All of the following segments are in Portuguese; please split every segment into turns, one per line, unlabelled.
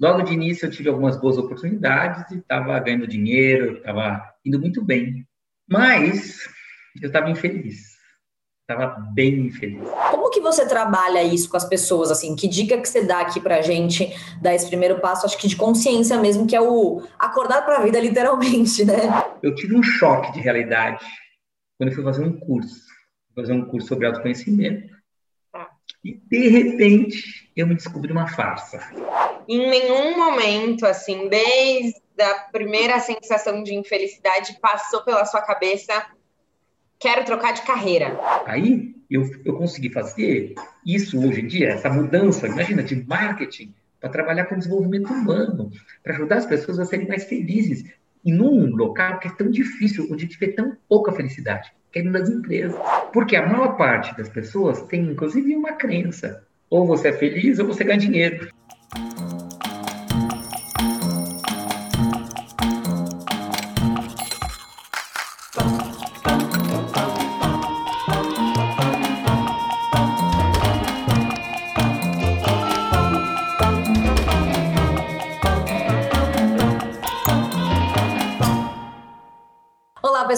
logo de início eu tive algumas boas oportunidades e estava ganhando dinheiro, estava indo muito bem. Mas eu estava infeliz. Estava bem infeliz.
Como que você trabalha isso com as pessoas? Assim, que dica que você dá aqui pra gente dar esse primeiro passo, acho que de consciência mesmo, que é o acordar para a vida, literalmente, né?
Eu tive um choque de realidade quando eu fui fazer um curso, fazer um curso sobre autoconhecimento. Tá. E de repente eu me descobri uma farsa.
Em nenhum momento, assim, desde a primeira sensação de infelicidade, passou pela sua cabeça quero trocar de carreira.
Aí eu, eu consegui fazer isso hoje em dia, essa mudança, imagina, de marketing para trabalhar com desenvolvimento humano, para ajudar as pessoas a serem mais felizes. E num local que é tão difícil, onde vê tão pouca felicidade, que é nas empresas. Porque a maior parte das pessoas tem, inclusive, uma crença. Ou você é feliz ou você ganha dinheiro.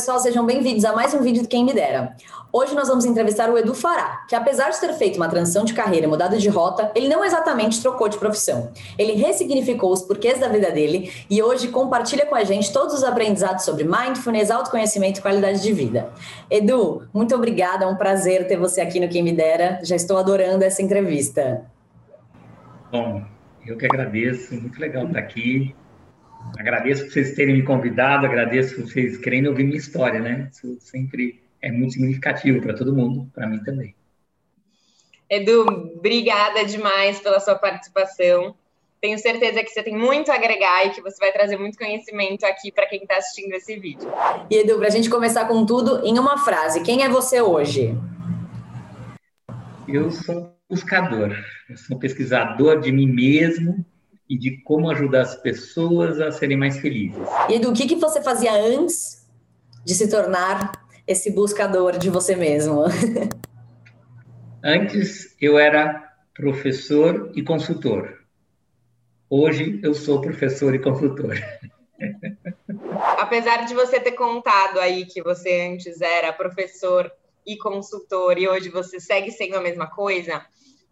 Pessoal, sejam bem-vindos a mais um vídeo do Quem Me Dera. Hoje nós vamos entrevistar o Edu Fará, que apesar de ter feito uma transição de carreira e mudado de rota, ele não exatamente trocou de profissão. Ele ressignificou os porquês da vida dele e hoje compartilha com a gente todos os aprendizados sobre mindfulness, autoconhecimento e qualidade de vida. Edu, muito obrigada, é um prazer ter você aqui no Quem Me Dera. Já estou adorando essa entrevista.
Bom, eu que agradeço, muito legal estar aqui. Agradeço por vocês terem me convidado, agradeço por vocês querendo ouvir minha história, né? Isso sempre é muito significativo para todo mundo, para mim também.
Edu, obrigada demais pela sua participação. Tenho certeza que você tem muito a agregar e que você vai trazer muito conhecimento aqui para quem está assistindo esse vídeo.
E Edu, para a gente começar com tudo, em uma frase, quem é você hoje?
Eu sou buscador, eu sou pesquisador de mim mesmo e de como ajudar as pessoas a serem mais felizes.
E do que, que você fazia antes de se tornar esse buscador de você mesmo?
Antes eu era professor e consultor. Hoje eu sou professor e consultor.
Apesar de você ter contado aí que você antes era professor e consultor e hoje você segue sendo a mesma coisa,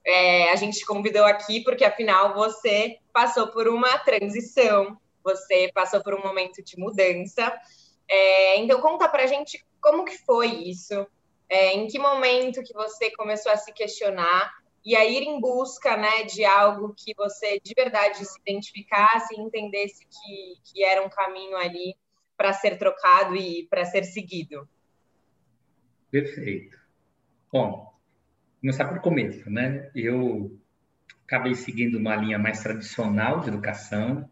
é, a gente convidou aqui porque, afinal, você passou por uma transição, você passou por um momento de mudança. É, então, conta pra gente como que foi isso, é, em que momento que você começou a se questionar e a ir em busca né, de algo que você de verdade se identificasse e entendesse que, que era um caminho ali para ser trocado e para ser seguido.
Perfeito. Bom, começar por começo, né? Eu acabei seguindo uma linha mais tradicional de educação,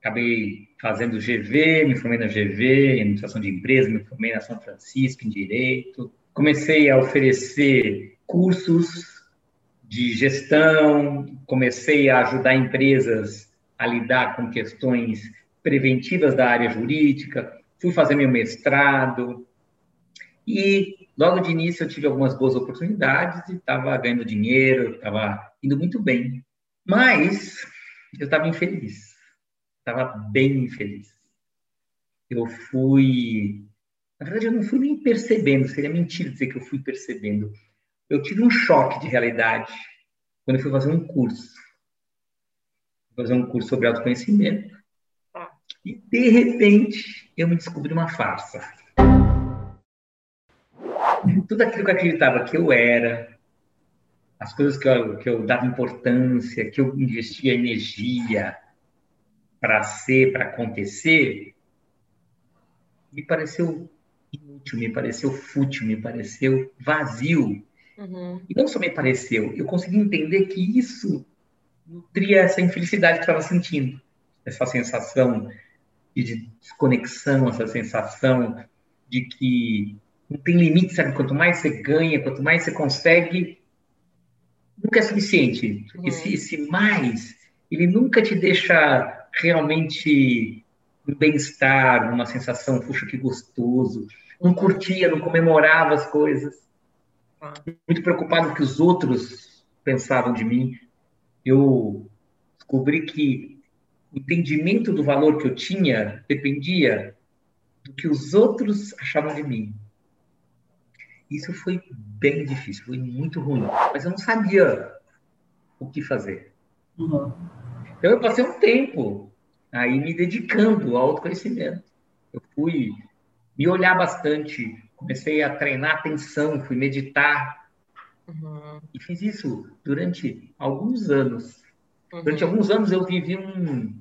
acabei fazendo GV, me formei na GV, em administração de empresas, me formei na São Francisco em direito, comecei a oferecer cursos de gestão, comecei a ajudar empresas a lidar com questões preventivas da área jurídica, fui fazer meu mestrado e logo de início eu tive algumas boas oportunidades e estava ganhando dinheiro, estava indo muito bem. Mas eu estava infeliz, estava bem infeliz. Eu fui. Na verdade, eu não fui nem percebendo, seria mentira dizer que eu fui percebendo. Eu tive um choque de realidade quando eu fui fazer um curso. Fazer um curso sobre autoconhecimento. Tá. E, de repente, eu me descobri uma farsa tudo aquilo que eu acreditava que eu era, as coisas que eu, que eu dava importância, que eu investia energia para ser, para acontecer, me pareceu inútil, me pareceu fútil, me pareceu vazio. Uhum. E não só me pareceu, eu consegui entender que isso nutria essa infelicidade que eu estava sentindo, essa sensação de desconexão, essa sensação de que não tem limite, sabe? Quanto mais você ganha, quanto mais você consegue, nunca é suficiente. Uhum. Esse, esse mais, ele nunca te deixa realmente um bem-estar, uma sensação, puxa, que gostoso. Não curtia, não comemorava as coisas. Uhum. Muito preocupado com o que os outros pensavam de mim. Eu descobri que o entendimento do valor que eu tinha dependia do que os outros achavam de mim. Isso foi bem difícil, foi muito ruim. Mas eu não sabia o que fazer. Uhum. Então eu passei um tempo aí me dedicando ao autoconhecimento. Eu fui me olhar bastante, comecei a treinar atenção, fui meditar. Uhum. E fiz isso durante alguns anos. Uhum. Durante alguns anos eu vivi um,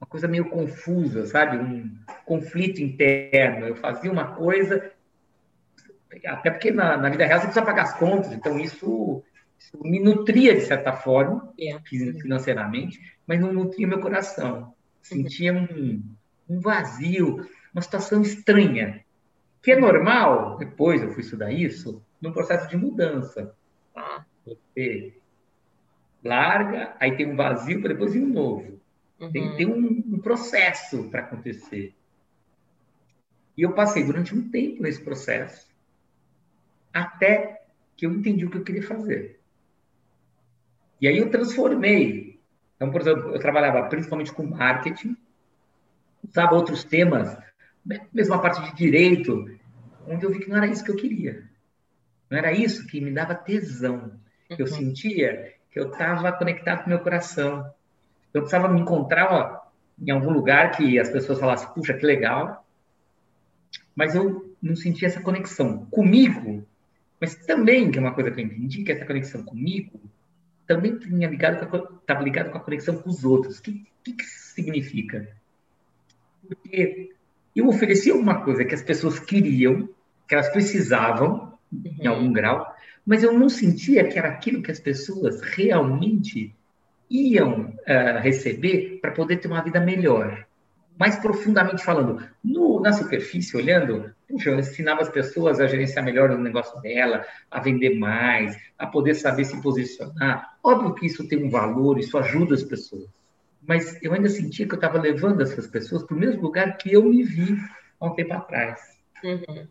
uma coisa meio confusa, sabe? Um conflito interno. Eu fazia uma coisa, até porque na, na vida real você precisa pagar as contas, então isso, isso me nutria de certa forma, yeah. financeiramente, mas não nutria meu coração. Sentia um, um vazio, uma situação estranha, que é normal, depois eu fui estudar isso, num processo de mudança. Tá? Você larga, aí tem um vazio para depois ir um novo. Uhum. Tem que ter um, um processo para acontecer. E eu passei durante um tempo nesse processo, até que eu entendi o que eu queria fazer. E aí eu transformei. Então, por exemplo, eu trabalhava principalmente com marketing, usava outros temas, mesmo a parte de direito, onde eu vi que não era isso que eu queria. Não era isso que me dava tesão. Eu uhum. sentia que eu estava conectado com meu coração. Eu precisava me encontrar ó, em algum lugar que as pessoas falassem, puxa, que legal. Mas eu não sentia essa conexão comigo, mas também, que é uma coisa que eu entendi, que essa conexão comigo também tinha ligado estava ligado com a conexão com os outros. O que, que, que significa? Porque eu oferecia alguma coisa que as pessoas queriam, que elas precisavam, uhum. em algum grau, mas eu não sentia que era aquilo que as pessoas realmente iam uh, receber para poder ter uma vida melhor. Mais profundamente falando, no, na superfície, olhando, puxa, eu ensinava as pessoas a gerenciar melhor o negócio dela, a vender mais, a poder saber se posicionar. Óbvio que isso tem um valor, isso ajuda as pessoas. Mas eu ainda sentia que eu estava levando essas pessoas para o mesmo lugar que eu me vi há um tempo atrás. Uhum.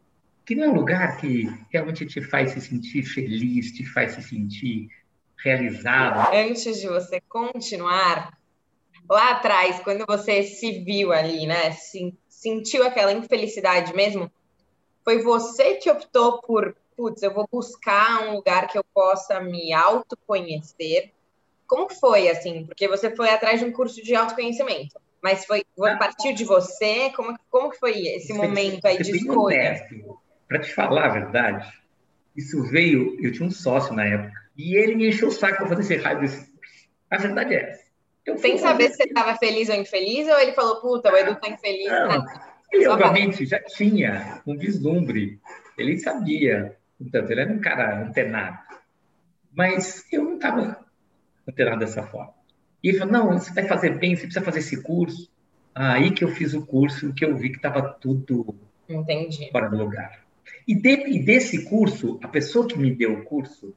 Que não é um lugar que realmente te faz se sentir feliz, te faz se sentir realizado.
Antes de você continuar, lá atrás, quando você se viu ali, né, sentiu aquela infelicidade mesmo, foi você que optou por, putz, eu vou buscar um lugar que eu possa me autoconhecer. Como foi, assim? Porque você foi atrás de um curso de autoconhecimento, mas foi, a partir de você? Como, como que foi esse momento aí de escolha?
Para te falar a verdade, isso veio, eu tinha um sócio na época, e ele me encheu o saco para fazer esse raio. A verdade é essa.
Eu Sem saber se você estava feliz ou infeliz, ou ele falou, puta, o Edu tá infeliz. Não,
né? Ele, obviamente, já tinha um vislumbre. Ele sabia. Portanto, ele era um cara antenado. Mas eu não estava antenado dessa forma. E ele falou, não, você vai fazer bem, você precisa fazer esse curso. Aí que eu fiz o curso, que eu vi que estava tudo
Entendi.
fora do lugar. E, de, e desse curso, a pessoa que me deu o curso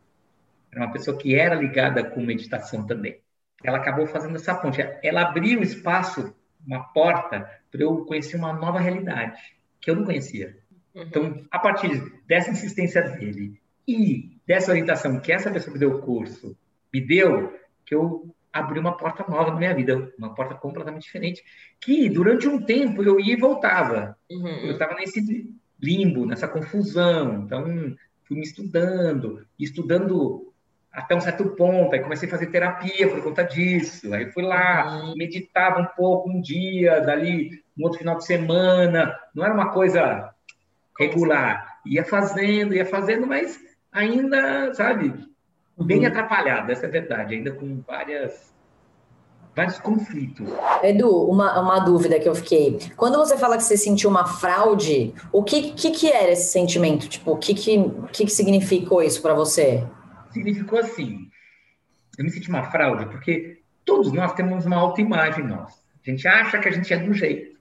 era uma pessoa que era ligada com meditação também. Ela acabou fazendo essa ponte. Ela abriu espaço, uma porta, para eu conhecer uma nova realidade que eu não conhecia. Uhum. Então, a partir dessa insistência dele e dessa orientação que essa pessoa que deu o curso me deu, que eu abri uma porta nova na minha vida, uma porta completamente diferente, que durante um tempo eu ia e voltava. Uhum. Eu estava nesse limbo, nessa confusão. Então, fui me estudando, estudando até um certo ponto, aí comecei a fazer terapia por conta disso. Aí fui lá, uhum. meditava um pouco um dia, dali um outro final de semana. Não era uma coisa regular. Ia fazendo, ia fazendo, mas ainda, sabe, bem uhum. atrapalhado, essa é a verdade, ainda com várias vários conflitos.
Edu, uma, uma dúvida que eu fiquei. Quando você fala que você sentiu uma fraude, o que, que, que era esse sentimento? Tipo, o que, que, que, que significou isso para você?
Significou assim, eu me senti uma fraude, porque todos nós temos uma autoimagem nossa. A gente acha que a gente é do jeito.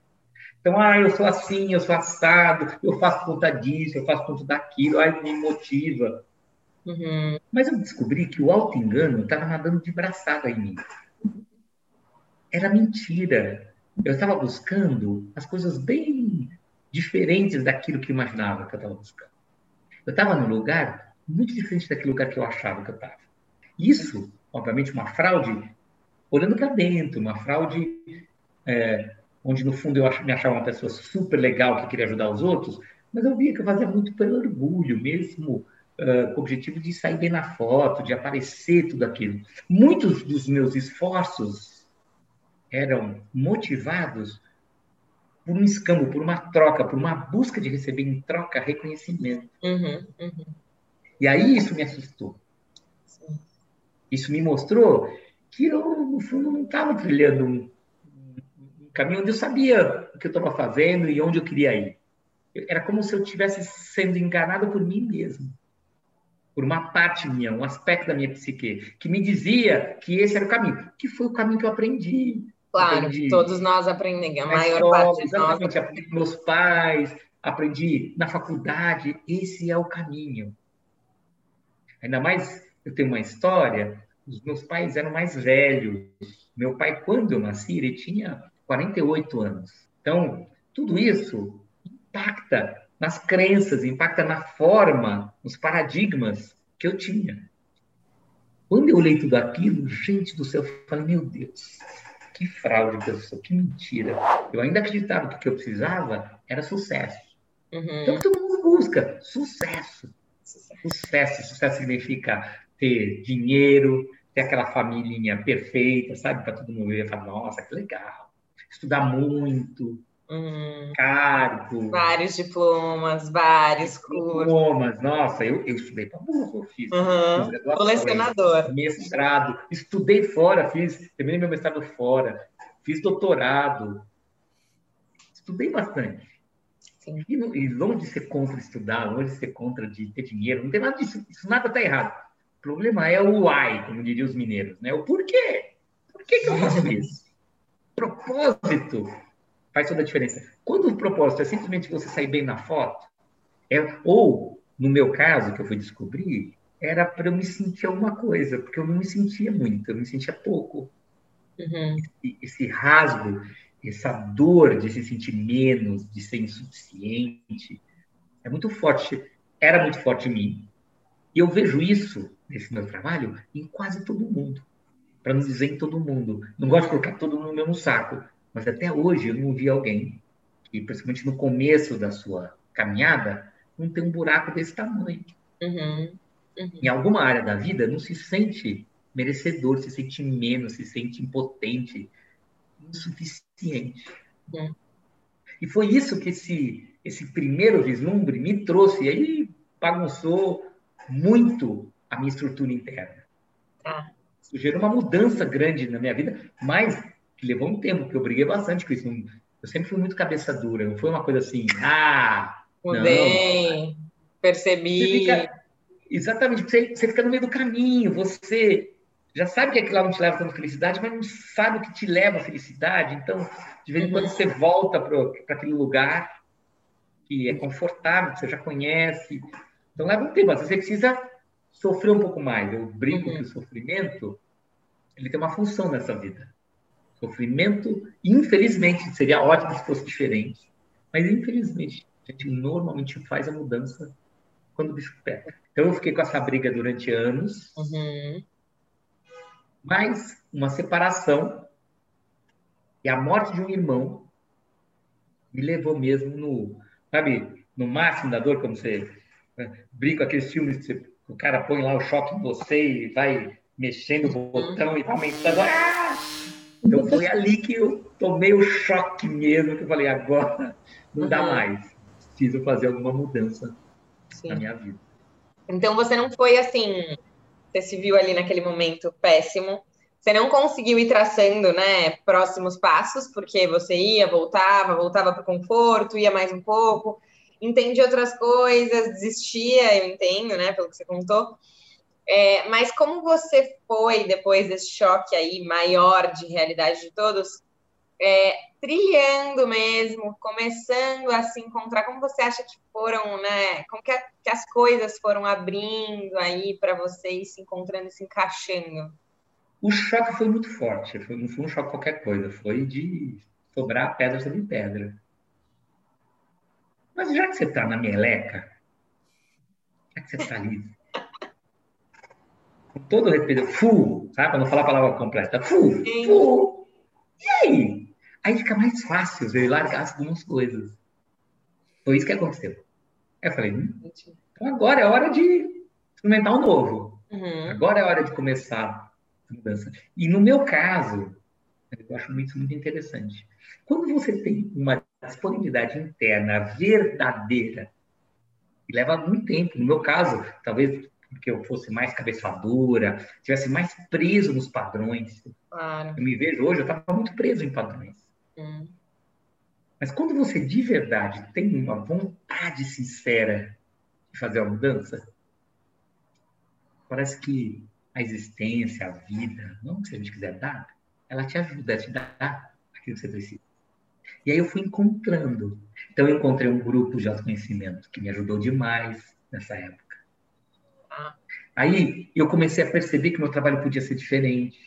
Então, ah, eu sou assim, eu sou assado, eu faço conta disso, eu faço conta daquilo, aí me motiva. Uhum. Mas eu descobri que o auto-engano estava nadando de braçada em mim era mentira. Eu estava buscando as coisas bem diferentes daquilo que imaginava que eu estava buscando. Eu estava num lugar muito diferente daquele lugar que eu achava que eu estava. Isso, obviamente, uma fraude olhando para dentro, uma fraude é, onde no fundo eu me achava uma pessoa super legal que queria ajudar os outros, mas eu via que eu fazia muito pelo orgulho mesmo, uh, com o objetivo de sair bem na foto, de aparecer tudo aquilo. Muitos dos meus esforços eram motivados por um escambo, por uma troca, por uma busca de receber em troca reconhecimento. Uhum, uhum. E aí isso me assustou. Sim. Isso me mostrou que eu, no fundo, não estava trilhando um, um, caminho onde eu sabia o que eu estava fazendo e onde eu queria ir. Era como se eu estivesse sendo enganado por mim mesmo. Por uma parte minha, um aspecto da minha psique, que me dizia que esse era o caminho. Que foi o caminho que eu aprendi
Claro, aprendi todos nós aprendemos, a maior escola, parte de nós.
Aprendi meus pais, aprendi na faculdade, esse é o caminho. Ainda mais, eu tenho uma história, os meus pais eram mais velhos. Meu pai, quando eu nasci, ele tinha 48 anos. Então, tudo isso impacta nas crenças, impacta na forma, nos paradigmas que eu tinha. Quando eu olhei tudo aquilo, gente do céu, eu falei, meu Deus, que fraude que eu sou, que mentira. Eu ainda acreditava que o que eu precisava era sucesso. Uhum. Então todo mundo busca sucesso. Sucesso. Sucesso significa ter dinheiro, ter aquela família perfeita, sabe? Para todo mundo ver e falar, nossa, que legal. Estudar muito, Uhum. Cargo.
Vários diplomas, vários cursos.
Diplomas, nossa, eu, eu estudei para burro, fiz.
Uhum. Colecionador.
Mestrado, estudei fora, fiz, terminei meu mestrado fora, fiz doutorado. Estudei bastante. Sim. E, e longe de ser contra estudar, longe de ser contra de ter dinheiro, não tem nada disso, isso nada está errado. O problema é o why, como diriam os mineiros, né? O porquê. Por que, que eu faço isso? Propósito faz toda a diferença. Quando o propósito é simplesmente você sair bem na foto, é, ou, no meu caso, que eu fui descobrir, era para eu me sentir alguma coisa, porque eu não me sentia muito, eu me sentia pouco. Uhum. Esse, esse rasgo, essa dor de se sentir menos, de ser insuficiente, é muito forte, era muito forte em mim. E eu vejo isso, nesse meu trabalho, em quase todo mundo. Para não dizer em todo mundo. Não gosto de colocar todo mundo no mesmo saco. Mas até hoje eu não vi alguém que, principalmente no começo da sua caminhada, não tem um buraco desse tamanho. Uhum. Uhum. Em alguma área da vida, não se sente merecedor, se sente menos, se sente impotente, insuficiente. Uhum. E foi isso que esse, esse primeiro vislumbre me trouxe. E aí bagunçou muito a minha estrutura interna. Ah. Isso gerou uma mudança grande na minha vida, mas que levou um tempo, porque eu briguei bastante com isso. Eu sempre fui muito cabeça dura, não foi uma coisa assim, ah,
Mudei, percebi.
Você fica, exatamente, você, você fica no meio do caminho, você já sabe que aquilo lá não te leva tanta felicidade, mas não sabe o que te leva à felicidade. Então, de vez em quando, uhum. você volta para aquele lugar que é confortável, que você já conhece. Então, leva um tempo. Você precisa sofrer um pouco mais. Eu brinco uhum. que o sofrimento ele tem uma função nessa vida. Sofrimento, infelizmente, seria ótimo se fosse diferente, mas infelizmente, a gente normalmente faz a mudança quando o bicho pega. Então eu fiquei com essa briga durante anos, uhum. Mas uma separação e a morte de um irmão me levou mesmo no, sabe, no máximo da dor, como você né, brinca aqueles filmes que você, o cara põe lá o choque em você e vai mexendo o botão e vai aumentando. Ah! Então foi ali que eu tomei o choque mesmo, que eu falei, agora não uhum. dá mais. Preciso fazer alguma mudança Sim. na minha vida.
Então você não foi assim, você se viu ali naquele momento péssimo, você não conseguiu ir traçando, né, próximos passos, porque você ia, voltava, voltava para o conforto, ia mais um pouco, entendia outras coisas, desistia, eu entendo, né, pelo que você contou. É, mas como você foi, depois desse choque aí maior de realidade de todos, é, trilhando mesmo, começando a se encontrar, como você acha que foram, né? Como que, a, que as coisas foram abrindo aí para vocês, se encontrando e se encaixando?
O choque foi muito forte, foi, não foi um choque qualquer coisa, foi de sobrar pedra sobre pedra. Mas já que você está na meleca, já que você está ali com todo respeito, fu, sabe? Para não falar a palavra completa, fu, fu. E aí? Aí fica mais fácil eu largar algumas coisas. Foi isso que aconteceu. Aí eu falei, hum, então agora é hora de experimentar um novo. Uhum. Agora é hora de começar a mudança. E no meu caso, eu acho isso muito interessante. Quando você tem uma disponibilidade interna verdadeira, e leva muito tempo, no meu caso, talvez porque eu fosse mais cabeçadura, tivesse mais preso nos padrões. Claro. Eu me vejo hoje, eu estava muito preso em padrões. Mas quando você de verdade tem uma vontade sincera de fazer a mudança, parece que a existência, a vida, não que a gente quiser dar, ela te ajuda a te dar aquilo que você precisa. E aí eu fui encontrando. Então eu encontrei um grupo de autoconhecimento que me ajudou demais nessa época. Ah. Aí eu comecei a perceber que meu trabalho podia ser diferente.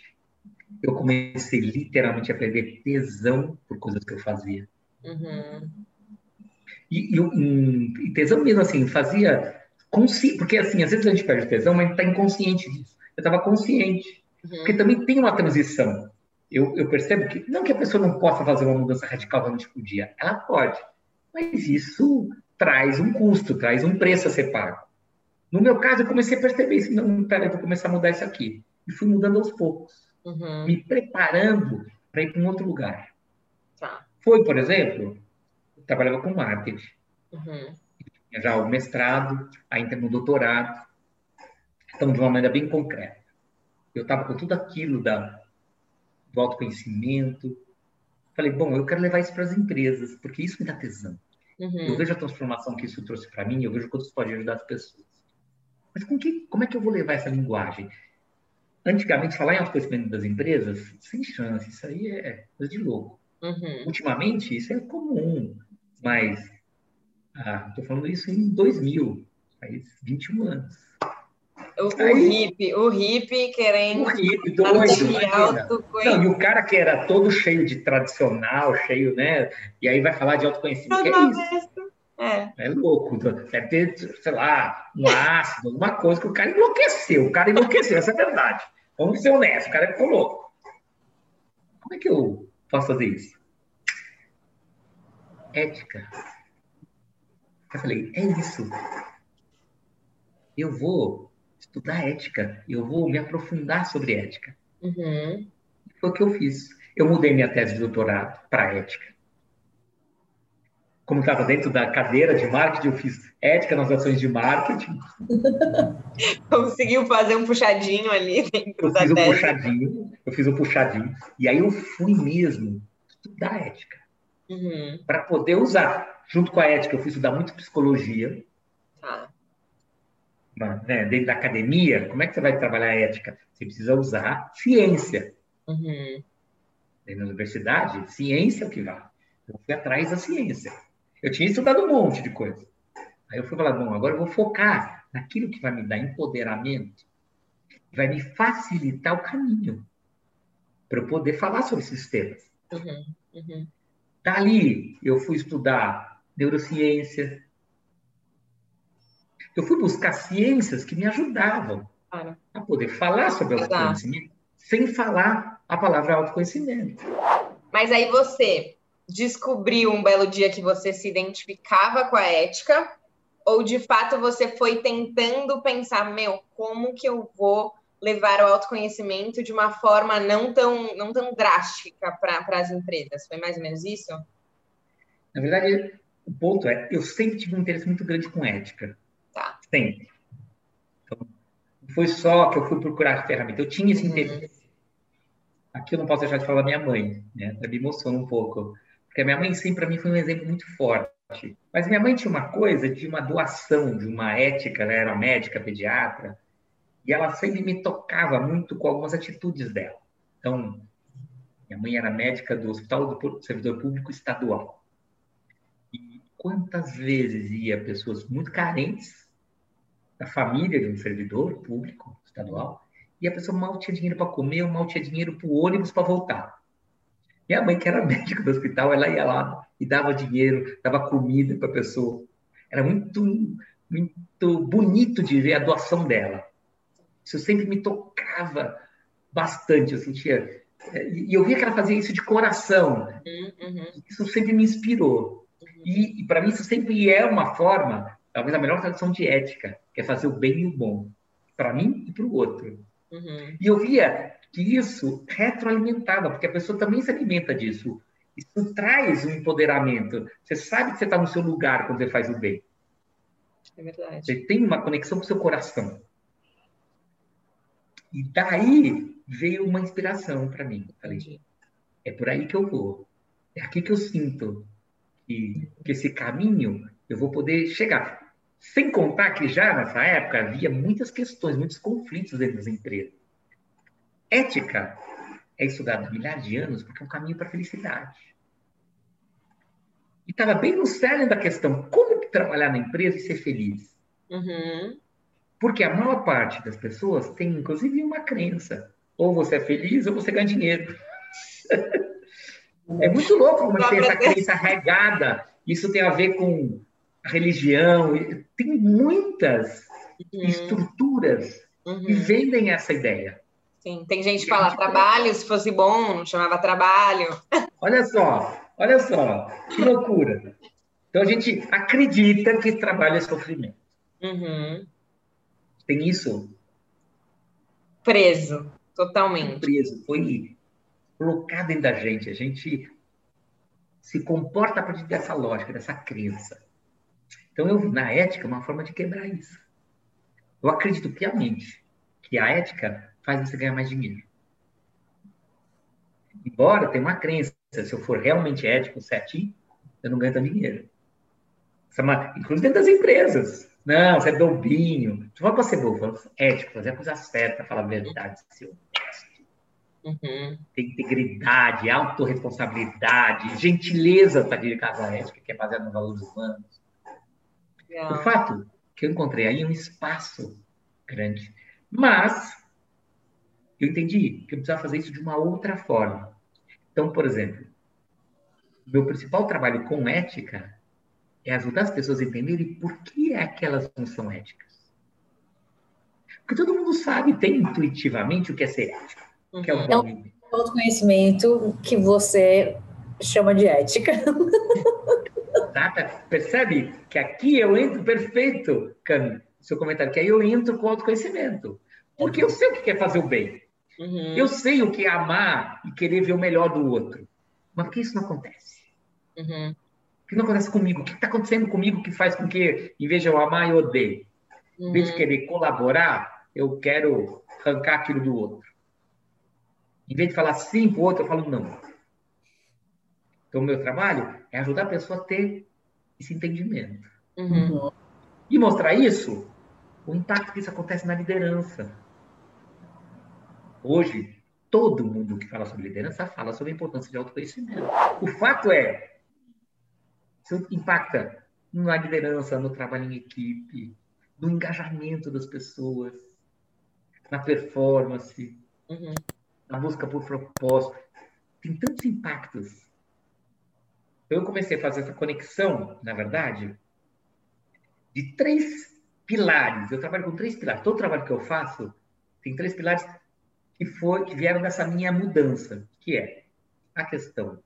Eu comecei literalmente a perder tesão por coisas que eu fazia. Uhum. E, e, e, tesão mesmo assim, fazia consciente, porque assim, às vezes a gente perde tesão, mas está inconsciente disso. Eu estava consciente, uhum. porque também tem uma transição eu, eu, percebo que não que a pessoa não possa fazer uma mudança radical da noite para dia, ela pode, mas isso traz um custo, traz um preço a ser pago. No meu caso, eu comecei a perceber isso, não, peraí, vou começar a mudar isso aqui. E fui mudando aos poucos, uhum. me preparando para ir para um outro lugar. Tá. Foi, por exemplo, eu trabalhava com marketing. Uhum. Tinha já o mestrado, ainda no doutorado. Então, de uma maneira bem concreta. Eu estava com tudo aquilo da do autoconhecimento. Falei, bom, eu quero levar isso para as empresas, porque isso me dá tesão. Uhum. Eu vejo a transformação que isso trouxe para mim, eu vejo quanto isso pode ajudar as pessoas. Mas com que, como é que eu vou levar essa linguagem? Antigamente, falar em autoconhecimento das empresas, sem chance, isso aí é coisa de louco. Uhum. Ultimamente, isso é comum, mas estou ah, falando isso em 2000, faz 21 anos.
O, o hippie, o hippie querendo. O hippie, doido.
Não, e o cara que era todo cheio de tradicional, cheio, né? E aí vai falar de autoconhecimento. Que é isso? É. é louco. Deve ter, sei lá, um ácido, alguma coisa que o cara enlouqueceu. O cara enlouqueceu, essa é a verdade. Vamos ser honestos, o cara ficou louco. Como é que eu posso fazer isso? Ética. Eu falei, é isso. Eu vou estudar ética. Eu vou me aprofundar sobre ética. Uhum. Foi o que eu fiz. Eu mudei minha tese de doutorado para ética. Como estava dentro da cadeira de marketing, eu fiz ética nas ações de marketing.
Conseguiu fazer um puxadinho ali dentro
eu
da
fiz
tese.
Um puxadinho, eu fiz um puxadinho. E aí eu fui mesmo estudar ética. Uhum. Para poder usar. Junto com a ética, eu fui estudar muito psicologia. Tá né, dentro da academia, como é que você vai trabalhar a ética? Você precisa usar ciência. Uhum. Da universidade, ciência é o que vai. Eu fui atrás da ciência. Eu tinha estudado um monte de coisa. Aí eu fui falar, bom, agora eu vou focar naquilo que vai me dar empoderamento, vai me facilitar o caminho para eu poder falar sobre esses temas. Uhum. Uhum. Dali, eu fui estudar neurociência, eu fui buscar ciências que me ajudavam claro. a poder falar sobre autoconhecimento sem falar a palavra autoconhecimento.
Mas aí você descobriu um belo dia que você se identificava com a ética ou de fato você foi tentando pensar, meu, como que eu vou levar o autoconhecimento de uma forma não tão, não tão drástica para as empresas? Foi mais ou menos isso?
Na verdade, o ponto é, eu sempre tive um interesse muito grande com ética. Tá. Sempre. Então, não foi só que eu fui procurar ferramenta, eu tinha esse uhum. interesse. Aqui eu não posso deixar de falar da minha mãe, né? me emociona um pouco. Porque a minha mãe sempre, para mim, foi um exemplo muito forte. Mas minha mãe tinha uma coisa de uma doação, de uma ética, ela era médica, pediatra, e ela sempre me tocava muito com algumas atitudes dela. Então, minha mãe era médica do Hospital do Servidor Público Estadual. E quantas vezes ia pessoas muito carentes da família de um servidor público estadual, e a pessoa mal tinha dinheiro para comer, mal tinha dinheiro para o ônibus para voltar. Minha mãe, que era médica do hospital, ela ia lá e dava dinheiro, dava comida para a pessoa. Era muito, muito bonito de ver a doação dela. Isso sempre me tocava bastante. Eu sentia. É, e eu via que ela fazia isso de coração. Uhum. Isso sempre me inspirou. Uhum. E, e para mim, isso sempre é uma forma, talvez a melhor tradução de ética, que é fazer o bem e o bom, para mim e para o outro. Uhum. E eu via que isso retroalimentava, porque a pessoa também se alimenta disso. Isso traz um empoderamento. Você sabe que você está no seu lugar quando você faz o bem.
É verdade.
Você tem uma conexão com o seu coração. E daí veio uma inspiração para mim. Falei, é por aí que eu vou. É aqui que eu sinto que, que esse caminho eu vou poder chegar. Sem contar que já nessa época havia muitas questões, muitos conflitos dentro das empresas. Ética é estudada há milhares de anos porque é um caminho para a felicidade. E estava bem no cerne da questão: como trabalhar na empresa e ser feliz? Uhum. Porque a maior parte das pessoas tem, inclusive, uma crença: ou você é feliz ou você ganha dinheiro. é muito louco como tem essa crença regada. Isso tem a ver com religião. Tem muitas uhum. estruturas uhum. que vendem essa ideia.
Sim, tem gente que fala trabalho, se fosse bom, não chamava trabalho.
Olha só, olha só, que loucura. Então a gente acredita que trabalho é sofrimento. Uhum. Tem isso?
Preso, totalmente.
Preso, foi colocado dentro da gente. A gente se comporta a partir dessa lógica, dessa crença. Então eu na ética uma forma de quebrar isso. Eu acredito piamente que a ética faz você ganhar mais dinheiro. Embora tenha uma crença, se eu for realmente ético, certinho, eu não ganho tanto dinheiro. É inclusive dentro das empresas. Não, você é bobinho. Tu vai para ser bobo, ético, fazer a coisa certa, falar a verdade, honesto. Uhum. Tem integridade, autorresponsabilidade, gentileza para aquele caso à ética, que é baseado nos valores humanos. Legal. O fato que eu encontrei aí é um espaço grande. Mas eu entendi que eu precisava fazer isso de uma outra forma. Então, por exemplo, meu principal trabalho com ética é ajudar as pessoas a entenderem por que é que elas não são éticas. Porque todo mundo sabe, tem intuitivamente o que é ser ético. Uhum. Que é o
bom é um conhecimento que você chama de ética.
Tá, percebe que aqui eu entro perfeito, Cami, seu comentário, que aí eu entro com autoconhecimento. Porque eu sei o que é fazer o bem. Uhum. Eu sei o que é amar e querer ver o melhor do outro. Mas por que isso não acontece? Uhum. O que não acontece comigo? O que está acontecendo comigo que faz com que, em vez de eu amar, eu odeie? Uhum. Em vez de uhum. querer colaborar, eu quero arrancar aquilo do outro. Em vez de falar sim para o outro, eu falo não. Então, o meu trabalho é ajudar a pessoa a ter esse entendimento. Uhum. E mostrar isso, o impacto que isso acontece na liderança. Hoje, todo mundo que fala sobre liderança fala sobre a importância de autoconhecimento. O fato é, isso impacta na liderança, no trabalho em equipe, no engajamento das pessoas, na performance, uhum. na busca por propósito. Tem tantos impactos. Eu comecei a fazer essa conexão, na verdade, de três pilares. Eu trabalho com três pilares. Todo trabalho que eu faço tem três pilares que, foi, que vieram dessa minha mudança, que é a questão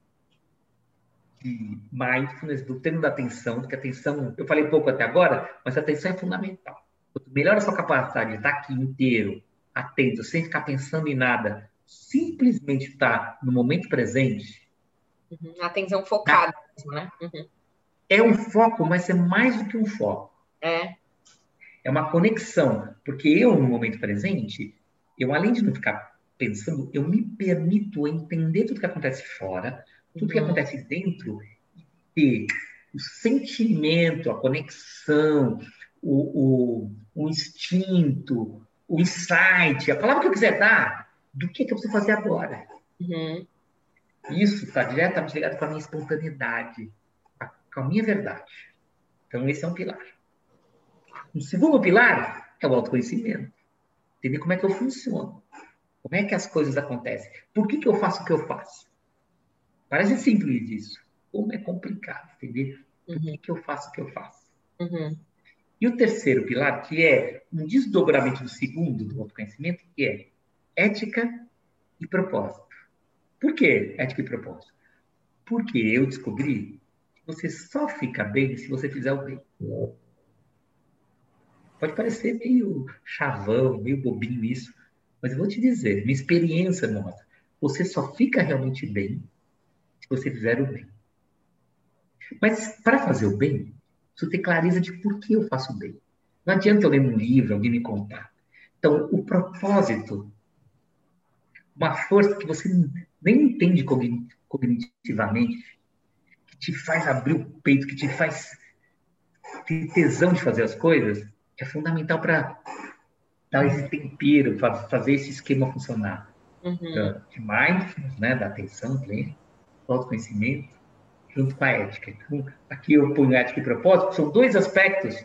de mindfulness, do treino da atenção, porque atenção, eu falei pouco até agora, mas a atenção é fundamental. Quanto melhor a sua capacidade de estar aqui inteiro, atento, sem ficar pensando em nada, simplesmente estar no momento presente.
Uhum. Atenção focada, né? Uhum.
É um foco, mas é mais do que um foco.
É.
É uma conexão, porque eu, no momento presente, eu, além de não ficar pensando, eu me permito entender tudo que acontece fora, tudo que uhum. acontece dentro, e o sentimento, a conexão, o, o, o instinto, o insight, a palavra que eu quiser dar, do que, que eu preciso fazer agora. Uhum. Isso está diretamente ligado com a minha espontaneidade, com a minha verdade. Então, esse é um pilar. O segundo pilar é o autoconhecimento entender como é que eu funciono, como é que as coisas acontecem, por que, que eu faço o que eu faço. Parece simples isso, como é complicado, entender por que, uhum. que eu faço o que eu faço. Uhum. E o terceiro pilar, que é um desdobramento do segundo do autoconhecimento, que é ética e propósito. Por que ética e propósito? Porque eu descobri que você só fica bem se você fizer o bem. Pode parecer meio chavão, meio bobinho isso, mas eu vou te dizer, minha experiência mostra, você só fica realmente bem se você fizer o bem. Mas para fazer o bem, preciso ter clareza de por que eu faço o bem. Não adianta eu ler um livro, alguém me contar. Então, o propósito, uma força que você nem entende cognitivamente, que te faz abrir o peito, que te faz ter tesão de fazer as coisas, é fundamental para dar esse tempero, fazer esse esquema funcionar. Uhum. Então, de mindfulness, né, da atenção plena, autoconhecimento, junto com a ética. Então, aqui eu ponho ética e propósito, são dois aspectos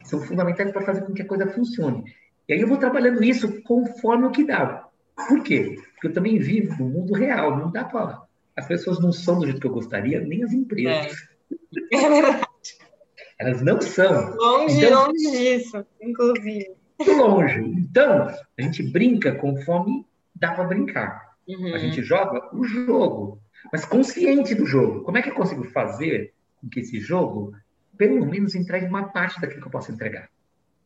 que são fundamentais para fazer com que a coisa funcione. E aí eu vou trabalhando isso conforme o que dá. Por quê? Porque eu também vivo no mundo real, não dá para... As pessoas não são do jeito que eu gostaria, nem as empresas.
É, é verdade.
Elas não são.
Longe, então, longe disso, inclusive.
Longe. Então, a gente brinca conforme dá para brincar. Uhum. A gente joga o jogo, mas consciente do jogo. Como é que eu consigo fazer com que esse jogo, pelo menos, entregue uma parte daquilo que eu posso entregar?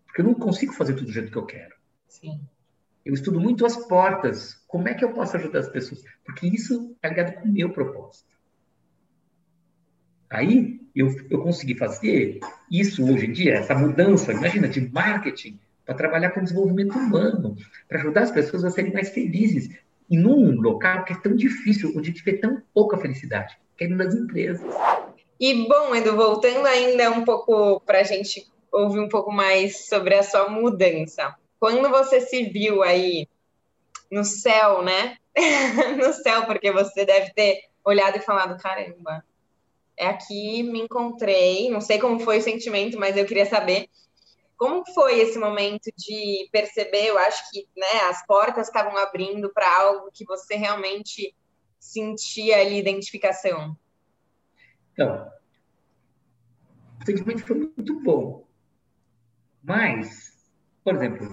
Porque eu não consigo fazer tudo do jeito que eu quero.
Sim.
Eu estudo muito as portas. Como é que eu posso ajudar as pessoas? Porque isso é ligado com o meu propósito. Aí eu, eu consegui fazer isso hoje em dia, essa mudança, imagina, de marketing para trabalhar com desenvolvimento humano, para ajudar as pessoas a serem mais felizes. E num local que é tão difícil, onde vê tão pouca felicidade, que é nas empresas.
E, bom, Edu, voltando ainda um pouco para a gente ouvir um pouco mais sobre a sua mudança. Quando você se viu aí no céu, né? no céu, porque você deve ter olhado e falado, caramba, é aqui, me encontrei, não sei como foi o sentimento, mas eu queria saber como foi esse momento de perceber, eu acho que né, as portas estavam abrindo para algo que você realmente sentia ali identificação?
Então, o sentimento foi muito bom. Mas, por exemplo,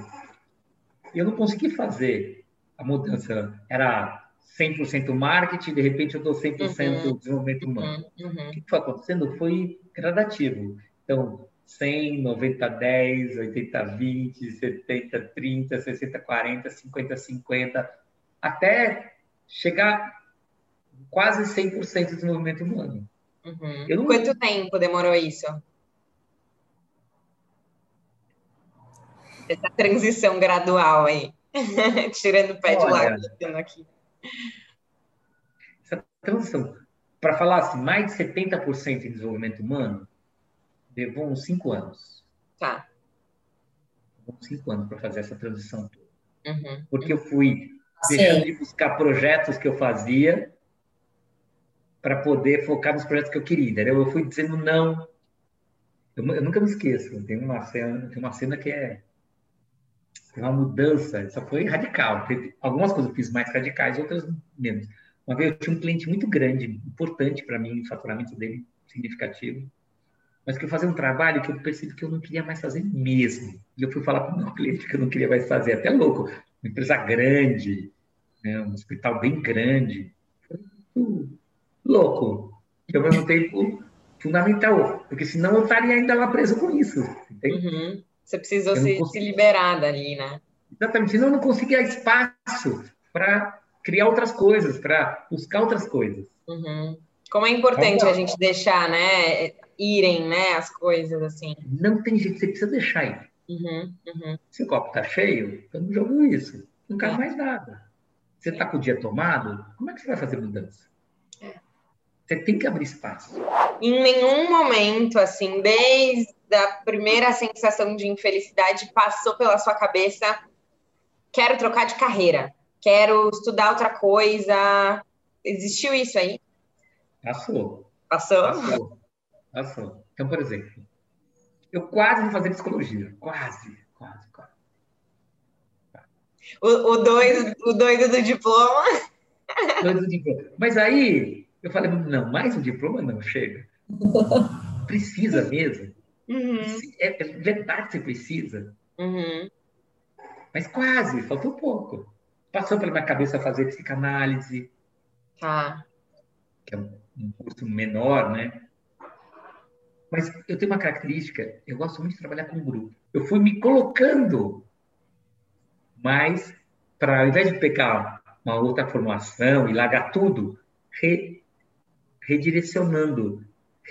eu não consegui fazer a mudança. Era 100% marketing, de repente eu dou 100% uhum. desenvolvimento humano. Uhum. uhum. O que foi acontecendo foi gradativo. Então, 100, 90, 10, 80, 20, 70, 30, 60, 40, 50, 50, até chegar quase 100% de desenvolvimento humano.
Uhum. Não... Quanto tempo demorou isso? Essa transição gradual aí. Tirando o pé Olha, de lado, aqui.
Essa transição, para falar assim, mais de 70% em desenvolvimento humano, levou uns 5 anos.
Tá.
Levou uns 5 anos para fazer essa transição toda. Uhum. Porque eu fui deixando Sim. de buscar projetos que eu fazia para poder focar nos projetos que eu queria. Entendeu? Eu fui dizendo não. Eu, eu nunca me esqueço. Tem uma cena, tem uma cena que é uma mudança, isso foi radical. Algumas coisas eu fiz mais radicais, outras menos. Uma vez eu tinha um cliente muito grande, importante para mim, o faturamento dele significativo, mas que eu fazia um trabalho que eu percebi que eu não queria mais fazer mesmo. E eu fui falar para o meu cliente que eu não queria mais fazer, até louco. Uma empresa grande, né, um hospital bem grande. Louco. E ao mesmo tempo fundamental, porque senão eu estaria ainda lá preso com isso. Entende?
Uhum. Você precisou se, se, liberar dali, né?
Exatamente, senão eu não conseguia espaço para criar outras coisas, para buscar outras coisas.
Uhum. Como é importante a gente deixar, né, irem, né, as coisas assim.
Não tem jeito, você precisa deixar ir.
Uhum, uhum.
Se o copo tá cheio, eu não jogo isso. Não quero é. mais nada. Você está com o dia tomado, como é que você vai fazer mudança? É. Você tem que abrir espaço.
Em nenhum momento, assim, desde da primeira sensação de infelicidade passou pela sua cabeça? Quero trocar de carreira, quero estudar outra coisa. Existiu isso aí?
Passou.
Passou?
Passou. Passou. Então, por exemplo, eu quase vou fazer psicologia. Quase, quase, quase.
O, o, doido, o doido do diploma.
Doido do diploma. Mas aí eu falei, não, mais um diploma não chega. Precisa mesmo.
Uhum.
É, é verdade que você precisa.
Uhum.
Mas quase, faltou pouco. Passou pela minha cabeça fazer psicanálise.
Tá.
Que é um, curso menor, né? Mas eu tenho uma característica, eu gosto muito de trabalhar com grupo. Eu fui me colocando mais para, ao invés de pegar uma outra formação e largar tudo, re, redirecionando,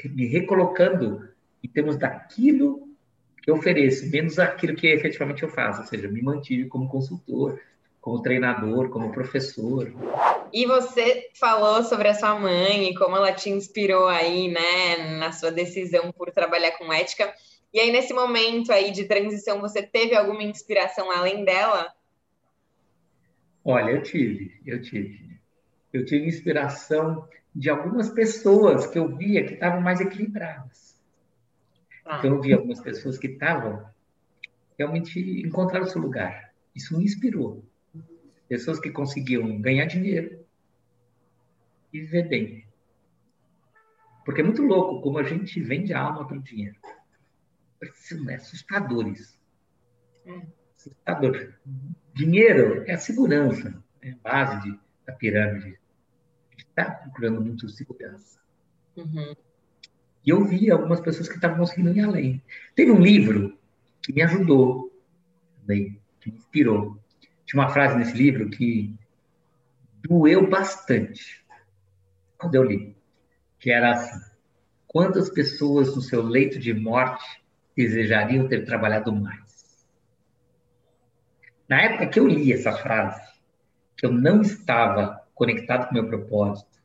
me recolocando em termos daquilo que eu ofereço, menos aquilo que efetivamente eu faço, ou seja, me mantive como consultor, como treinador, como professor.
E você falou sobre a sua mãe e como ela te inspirou aí, né, na sua decisão por trabalhar com ética. E aí, nesse momento aí de transição, você teve alguma inspiração além dela?
Olha, eu tive, eu tive. Eu tive inspiração de algumas pessoas que eu via que estavam mais equilibradas. Ah. Então, eu vi algumas pessoas que estavam realmente encontraram o seu lugar. Isso me inspirou. Pessoas que conseguiam ganhar dinheiro e viver bem. Porque é muito louco como a gente vende a alma pelo dinheiro. É assustador isso. É. Assustador. Dinheiro é a segurança, é a base de, da pirâmide. A gente está procurando muito segurança.
Uhum.
E eu vi algumas pessoas que estavam conseguindo ir além. Teve um livro que me ajudou também, que me inspirou, tinha uma frase nesse livro que doeu bastante quando eu li, que era assim: quantas pessoas no seu leito de morte desejariam ter trabalhado mais? Na época que eu li essa frase, que eu não estava conectado com o meu propósito,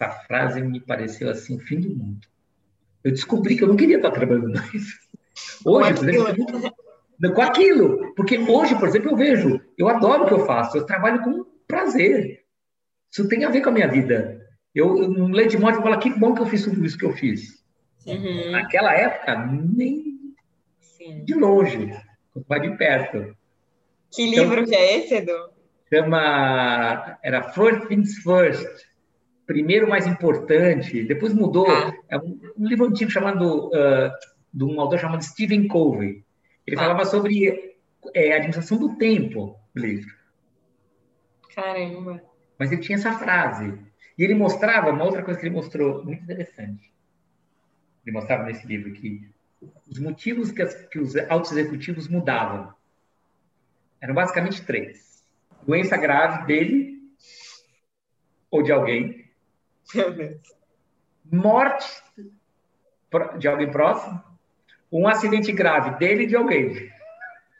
essa frase me pareceu assim o fim do mundo. Eu descobri que eu não queria estar trabalhando mais. Hoje, por exemplo, com aquilo. Porque hoje, por exemplo, eu vejo, eu adoro o que eu faço, eu trabalho com prazer. Isso tem a ver com a minha vida. Eu, eu no leite de morte, eu falo, que bom que eu fiz tudo isso que eu fiz.
Uhum.
Naquela época, nem Sim. de longe, vai de perto.
Que então, livro que é esse, Edu?
Chama, era First Things First, primeiro mais importante, depois mudou, ah. é um, um, livro antigo chamado, uh, de um autor chamado Stephen Covey. Ele ah. falava sobre é, administração do tempo livro.
Caramba!
Mas ele tinha essa frase. E ele mostrava, uma outra coisa que ele mostrou, muito interessante. Ele mostrava nesse livro que os motivos que, as, que os altos executivos mudavam eram basicamente três: doença grave dele ou de alguém, morte de alguém próximo um acidente grave dele e de alguém.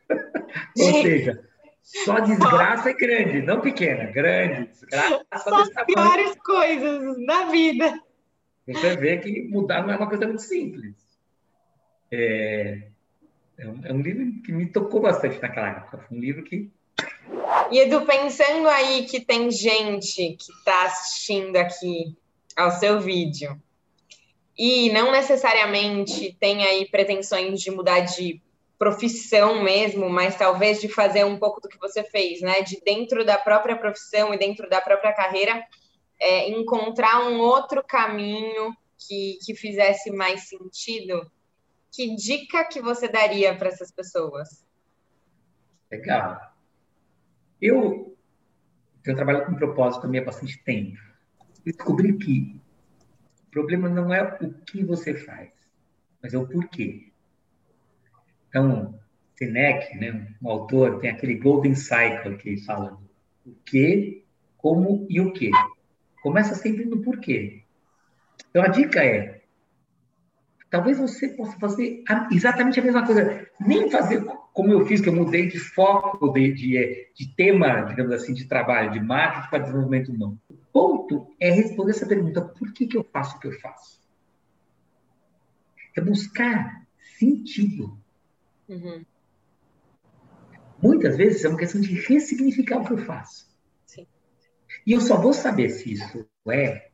Ou seja, só desgraça é grande, não pequena, grande. Desgraça
só as piores coisas da vida.
Você vê que mudar não é uma coisa muito simples. É, é, um, é um livro que me tocou bastante naquela época. Foi um livro que
e Edu, pensando aí que tem gente que está assistindo aqui ao seu vídeo e não necessariamente tem aí pretensões de mudar de profissão mesmo, mas talvez de fazer um pouco do que você fez, né? De dentro da própria profissão e dentro da própria carreira, é, encontrar um outro caminho que, que fizesse mais sentido. Que dica que você daria para essas pessoas?
Legal. Eu, trabalho com propósito também há bastante tempo. Descobri que o problema não é o que você faz, mas é o porquê. Então, Seneca, né, um autor, tem aquele Golden Cycle que fala o que, como e o que. Começa sempre no porquê. Então, a dica é, talvez você possa fazer exatamente a mesma coisa. Nem fazer como eu fiz, que eu mudei de foco, de, de, de tema, digamos assim, de trabalho, de marketing para desenvolvimento humano ponto é responder essa pergunta: por que, que eu faço o que eu faço? É buscar sentido.
Uhum.
Muitas vezes é uma questão de ressignificar o que eu faço.
Sim.
E eu só vou saber se isso é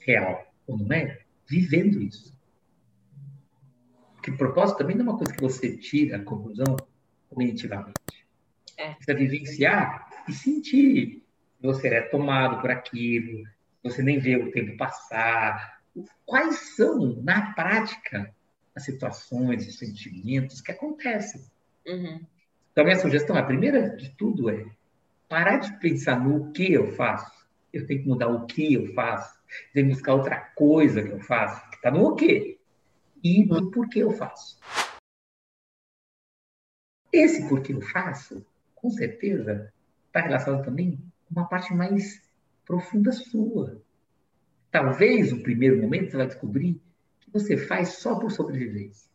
real ou não é vivendo isso. Porque propósito também não é uma coisa que você tira a conclusão cognitivamente.
É.
Precisa vivenciar e sentir você é tomado por aquilo, você nem vê o tempo passar. Quais são, na prática, as situações, os sentimentos que acontecem. Uhum. Então, minha sugestão, a primeira de tudo é parar de pensar no que eu faço. Eu tenho que mudar o que eu faço. Tenho que buscar outra coisa que eu faço, que está no o quê. E no porquê eu faço. Esse porquê eu faço, com certeza, está relacionado também com uma parte mais profunda sua. Talvez, no primeiro momento, você vai descobrir que você faz só por sobrevivência.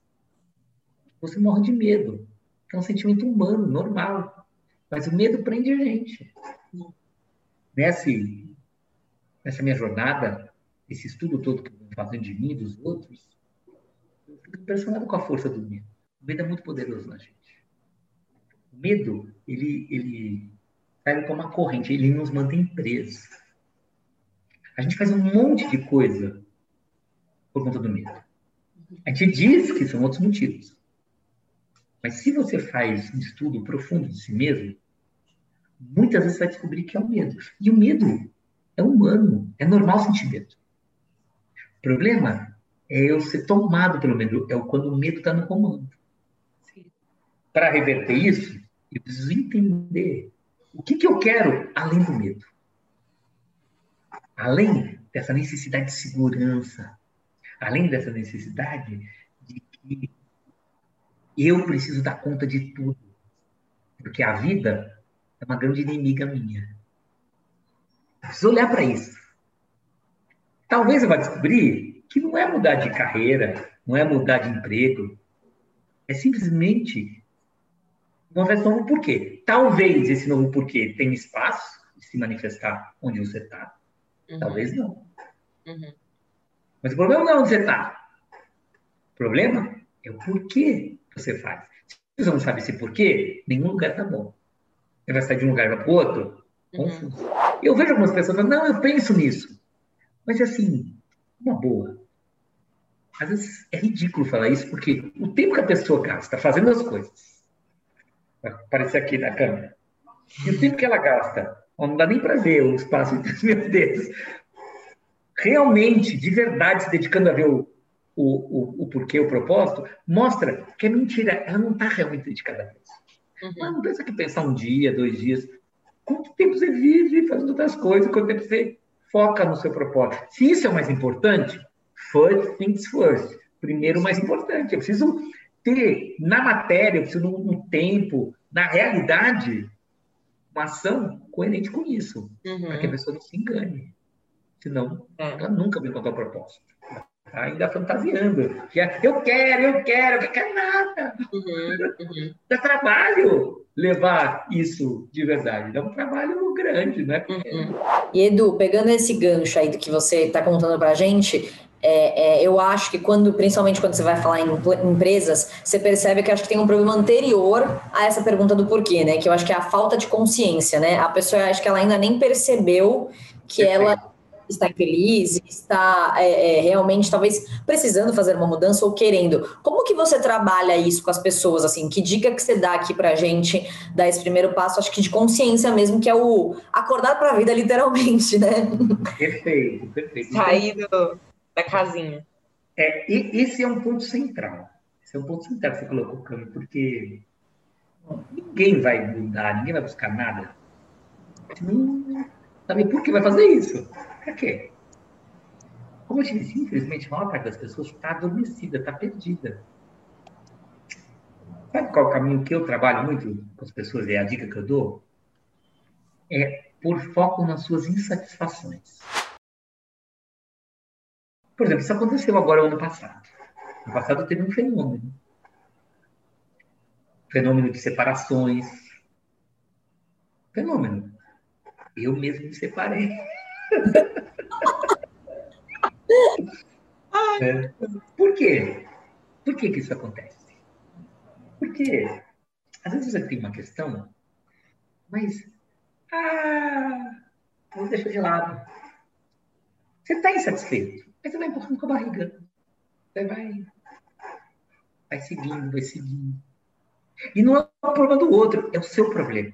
Você morre de medo. É um sentimento humano, normal. Mas o medo prende a gente. Nesse, nessa minha jornada, esse estudo todo que eu fazendo de mim e dos outros, impressionado com a força do medo. O medo é muito poderoso na gente. O medo, ele, ele sai como uma corrente, ele nos mantém presos. A gente faz um monte de coisa por conta do medo. A gente diz que são outros motivos. Mas se você faz um estudo profundo de si mesmo, muitas vezes você vai descobrir que é o medo. E o medo é humano, é normal sentir medo. O problema é eu ser tomado pelo medo, é quando o medo está no comando. Para reverter isso, eu preciso entender o que, que eu quero além do medo. Além dessa necessidade de segurança, além dessa necessidade de que eu preciso dar conta de tudo. Porque a vida é uma grande inimiga minha. Eu preciso olhar para isso. Talvez eu vá descobrir que não é mudar de carreira, não é mudar de emprego. É simplesmente uma versão novo porquê. Talvez esse novo porquê tenha espaço de se manifestar onde você está. Uhum. Talvez não. Uhum. Mas o problema não é onde você está. O problema é o porquê você faz. Se você não sabe esse porquê, nenhum lugar está bom. Você vai sair de um lugar para o outro, confuso. Uhum. Eu vejo algumas pessoas falando, não, eu penso nisso. Mas assim, uma boa. Às vezes é ridículo falar isso, porque o tempo que a pessoa gasta fazendo as coisas, vai aparecer aqui na câmera, e o tempo que ela gasta, não dá nem para ver o espaço entre os meus dedos, realmente, de verdade, se dedicando a ver o, o, o, o porquê, o propósito, mostra que é mentira, ela não está realmente dedicada a isso. Uhum. Não pensa que pensar um dia, dois dias. Quanto tempo você vive fazendo outras coisas? Quanto tempo você foca no seu propósito? Se isso é o mais importante, first things first. Primeiro, o mais importante. Eu preciso ter na matéria, eu preciso no, no tempo, na realidade, uma ação coerente com isso, uhum. para que a pessoa não se engane. Senão, é. ela nunca vai encontrar o propósito ainda fantasiando. É, eu quero, eu quero, eu quero nada. Uhum, uhum. Dá trabalho levar isso de verdade. Dá um trabalho grande, né? Uhum.
E Edu, pegando esse gancho aí do que você está contando para a gente, é, é, eu acho que quando, principalmente quando você vai falar em empresas, você percebe que acho que tem um problema anterior a essa pergunta do porquê, né? Que eu acho que é a falta de consciência, né? A pessoa acho que ela ainda nem percebeu que Perfeito. ela está infeliz, está é, é, realmente talvez precisando fazer uma mudança ou querendo. Como que você trabalha isso com as pessoas? Assim, que dica que você dá aqui para a gente dar esse primeiro passo? Acho que de consciência mesmo, que é o acordar para a vida, literalmente, né?
Perfeito, perfeito.
Sair do, da casinha.
É, e esse é um ponto central. Esse é um ponto central que você colocou, Cami, porque ninguém vai mudar, ninguém vai buscar nada. Sabe por que vai fazer isso? Para quê? Como eu te disse, infelizmente, a maior parte das pessoas está adormecida, está perdida. Sabe qual é o caminho que eu trabalho muito com as pessoas? É a dica que eu dou? É por foco nas suas insatisfações. Por exemplo, isso aconteceu agora ano passado. No passado teve um fenômeno. Fenômeno de separações. Fenômeno. Eu mesmo me separei. é. Por quê? Por que, que isso acontece? Porque às vezes você tem uma questão, mas ah, vou deixar de lado. Você está insatisfeito, mas você vai empurrando com a barriga. Você vai, vai seguindo, vai seguindo. E não é o problema do outro, é o seu problema.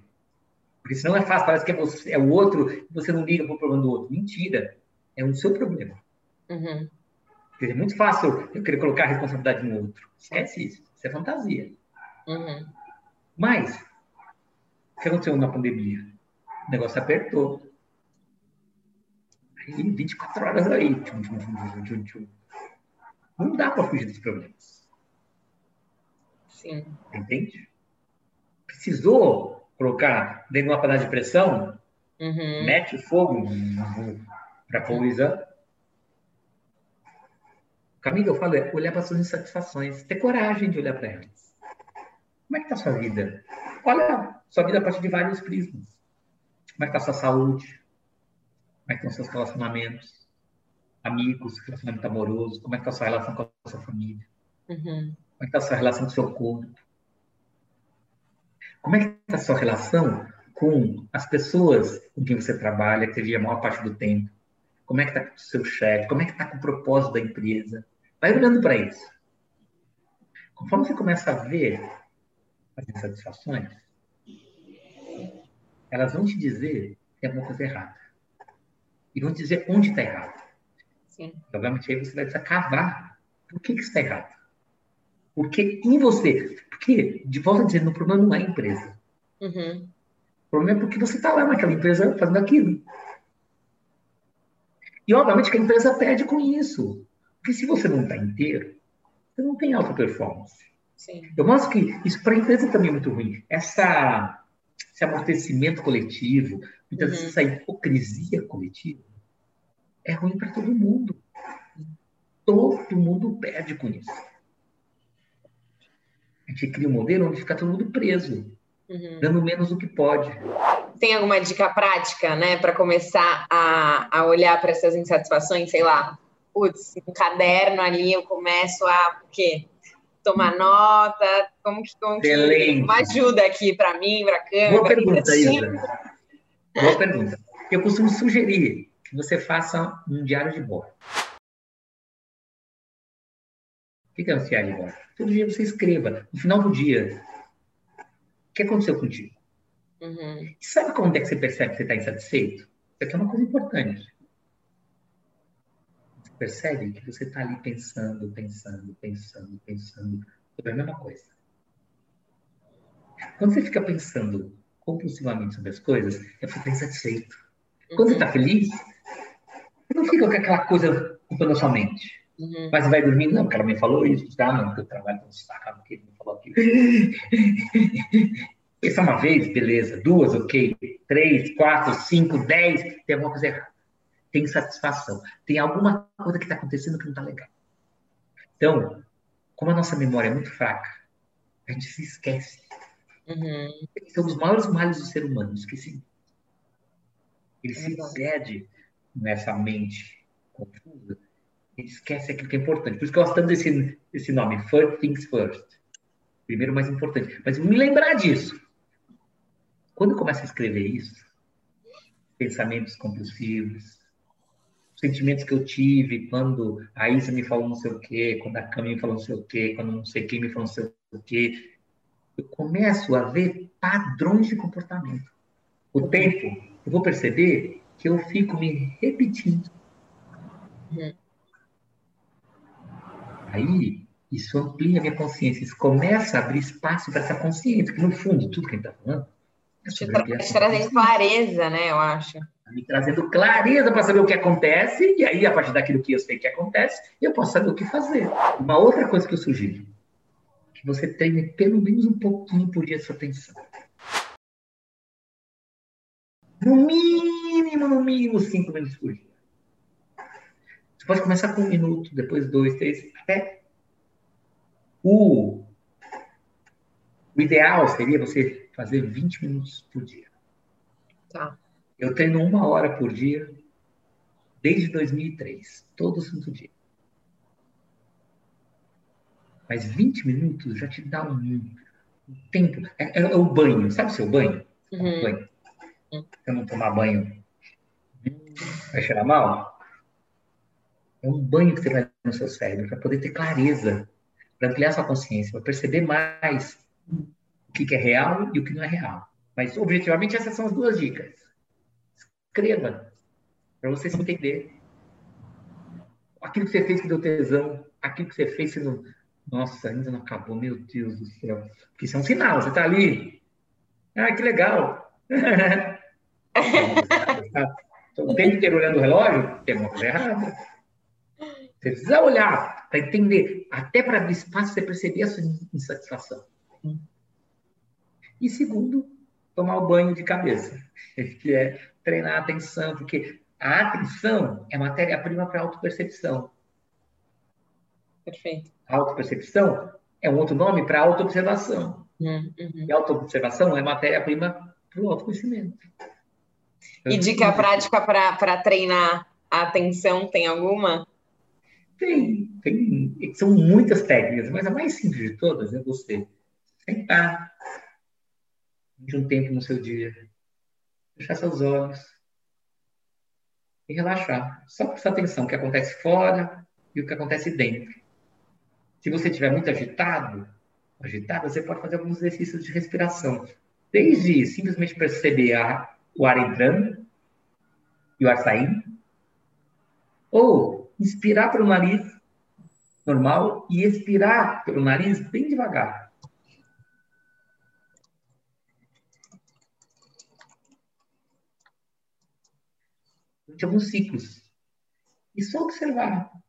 Porque senão é fácil, parece que é, você, é o outro e você não liga para o problema do outro. Mentira. É o seu problema. Uhum. É muito fácil eu querer colocar a responsabilidade no outro. Esquece isso. Isso é fantasia. Uhum. Mas, o que aconteceu na pandemia? O negócio apertou. Aí, 24 horas aí. Tchum, tchum, tchum, Não dá para fugir dos problemas.
Sim.
Entende? Precisou colocar dentro de uma panela de pressão, uhum. mete o fogo para coisa. O caminho que eu falo é olhar para suas insatisfações, ter coragem de olhar para elas. Como é que está a sua vida? Olha sua vida a partir de vários prismas. Como é que está a sua saúde? Como é que estão seus relacionamentos? Amigos, relacionamento amoroso? Como é que está a sua relação com a sua família? Uhum. Como é que está a sua relação com o seu corpo? Como é que está a sua relação com as pessoas com quem você trabalha, que você vive a maior parte do tempo? Como é que está com o seu chefe? Como é que está com o propósito da empresa? Vai olhando para isso. Conforme você começa a ver as insatisfações, elas vão te dizer que tem alguma coisa errada. E vão te dizer onde está errado. Sim. Obviamente, aí você vai precisar cavar. Por que, que está errado? Porque em você. Porque, de volta dizendo, o problema não é a empresa. Uhum. O problema é porque você está lá naquela empresa fazendo aquilo. E, obviamente, que a empresa perde com isso. Porque se você não está inteiro, você não tem alta performance. Sim. Eu mostro que isso para a empresa também é muito ruim. Essa, esse amortecimento coletivo, muitas uhum. essa hipocrisia coletiva, é ruim para todo mundo. Todo mundo perde com isso. A gente cria um modelo onde fica todo mundo preso, uhum. dando menos do que pode.
Tem alguma dica prática, né, para começar a, a olhar para essas insatisfações? Sei lá, putz, um caderno ali eu começo a o quê? tomar nota? Como que, como que uma ajuda aqui para mim, para a câmera?
Boa pergunta, Isa. Boa pergunta. Eu costumo sugerir que você faça um diário de bordo. O que é um diário de bordo? Todo dia você escreva, no final do dia, o que aconteceu contigo? Uhum. E sabe como é que você percebe que você está insatisfeito? Isso aqui é uma coisa importante. Você percebe que você está ali pensando, pensando, pensando, pensando sobre a mesma coisa. Quando você fica pensando compulsivamente sobre as coisas, é porque está insatisfeito. Quando você está uhum. feliz, você não fica com aquela coisa ocupando a sua mente. Uhum. Mas vai dormindo, não, porque ela me falou isso, tá? Não, porque eu trabalho com destaque, porque ele me falou aquilo. Essa é uma vez, beleza. Duas, ok. Três, quatro, cinco, dez, tem alguma coisa errada. Tem insatisfação. Tem alguma coisa que está acontecendo que não está legal. Então, como a nossa memória é muito fraca, a gente se esquece. Uhum. Esse é dos maiores males do ser humano, esqueci. Ele se perde nessa mente confusa ele esquece aquilo que é importante. Por isso que eu gosto tanto desse, desse nome, First Things First. Primeiro, mais importante. Mas me lembrar disso. Quando eu começo a escrever isso, pensamentos compulsivos, sentimentos que eu tive quando a Isa me falou não sei o quê, quando a Cami me falou não sei o quê, quando não sei quem me falou não sei o quê, eu começo a ver padrões de comportamento. O tempo, eu vou perceber que eu fico me repetindo. Uhum. Aí, isso amplia minha consciência, isso começa a abrir espaço para essa consciência, que no fundo, tudo que a gente está falando.
É Te trazendo clareza, né, eu acho.
Tá me trazendo clareza para saber o que acontece, e aí, a partir daquilo que eu sei que acontece, eu posso saber o que fazer. Uma outra coisa que eu sugiro, que você treine pelo menos um pouquinho por dia de sua atenção. No mínimo, no mínimo, cinco minutos por dia. Você pode começar com um minuto, depois dois, três, até. O, o ideal seria você fazer 20 minutos por dia. Tá. Eu treino uma hora por dia desde 2003, todo santo dia. Mas 20 minutos já te dá um, um tempo. É, é, é, o banho, sabe o seu banho? Uhum. banho. Uhum. Você não tomar banho, vai cheirar mal? É um banho que você vai no seu cérebro para poder ter clareza, para ampliar sua consciência, para perceber mais o que é real e o que não é real. Mas, objetivamente, essas são as duas dicas. Escreva, para você se entender. aquilo que você fez que deu tesão, aquilo que você fez que não. Nossa, ainda não acabou, meu Deus do céu. Porque isso é um sinal, você está ali. Ah, que legal. o tempo inteiro olhando o relógio, tem uma coisa errada. Você precisa olhar para entender, até para abrir espaço você perceber a sua insatisfação. E segundo, tomar o banho de cabeça, que é treinar a atenção, porque a atenção é matéria-prima para a autopercepção.
Perfeito.
A autopercepção é um outro nome para autoobservação. Uhum. E autoobservação é matéria-prima para o autoconhecimento.
E dica prática para treinar a atenção, tem alguma?
Tem, tem. São muitas técnicas, mas a mais simples de todas é você sentar de um tempo no seu dia, fechar seus olhos e relaxar. Só prestar atenção no que acontece fora e o que acontece dentro. Se você estiver muito agitado, agitada, você pode fazer alguns exercícios de respiração. Desde simplesmente perceber a, o ar entrando e o ar saindo, ou inspirar pelo nariz normal e expirar pelo nariz bem devagar. Durante alguns ciclos. E só observar o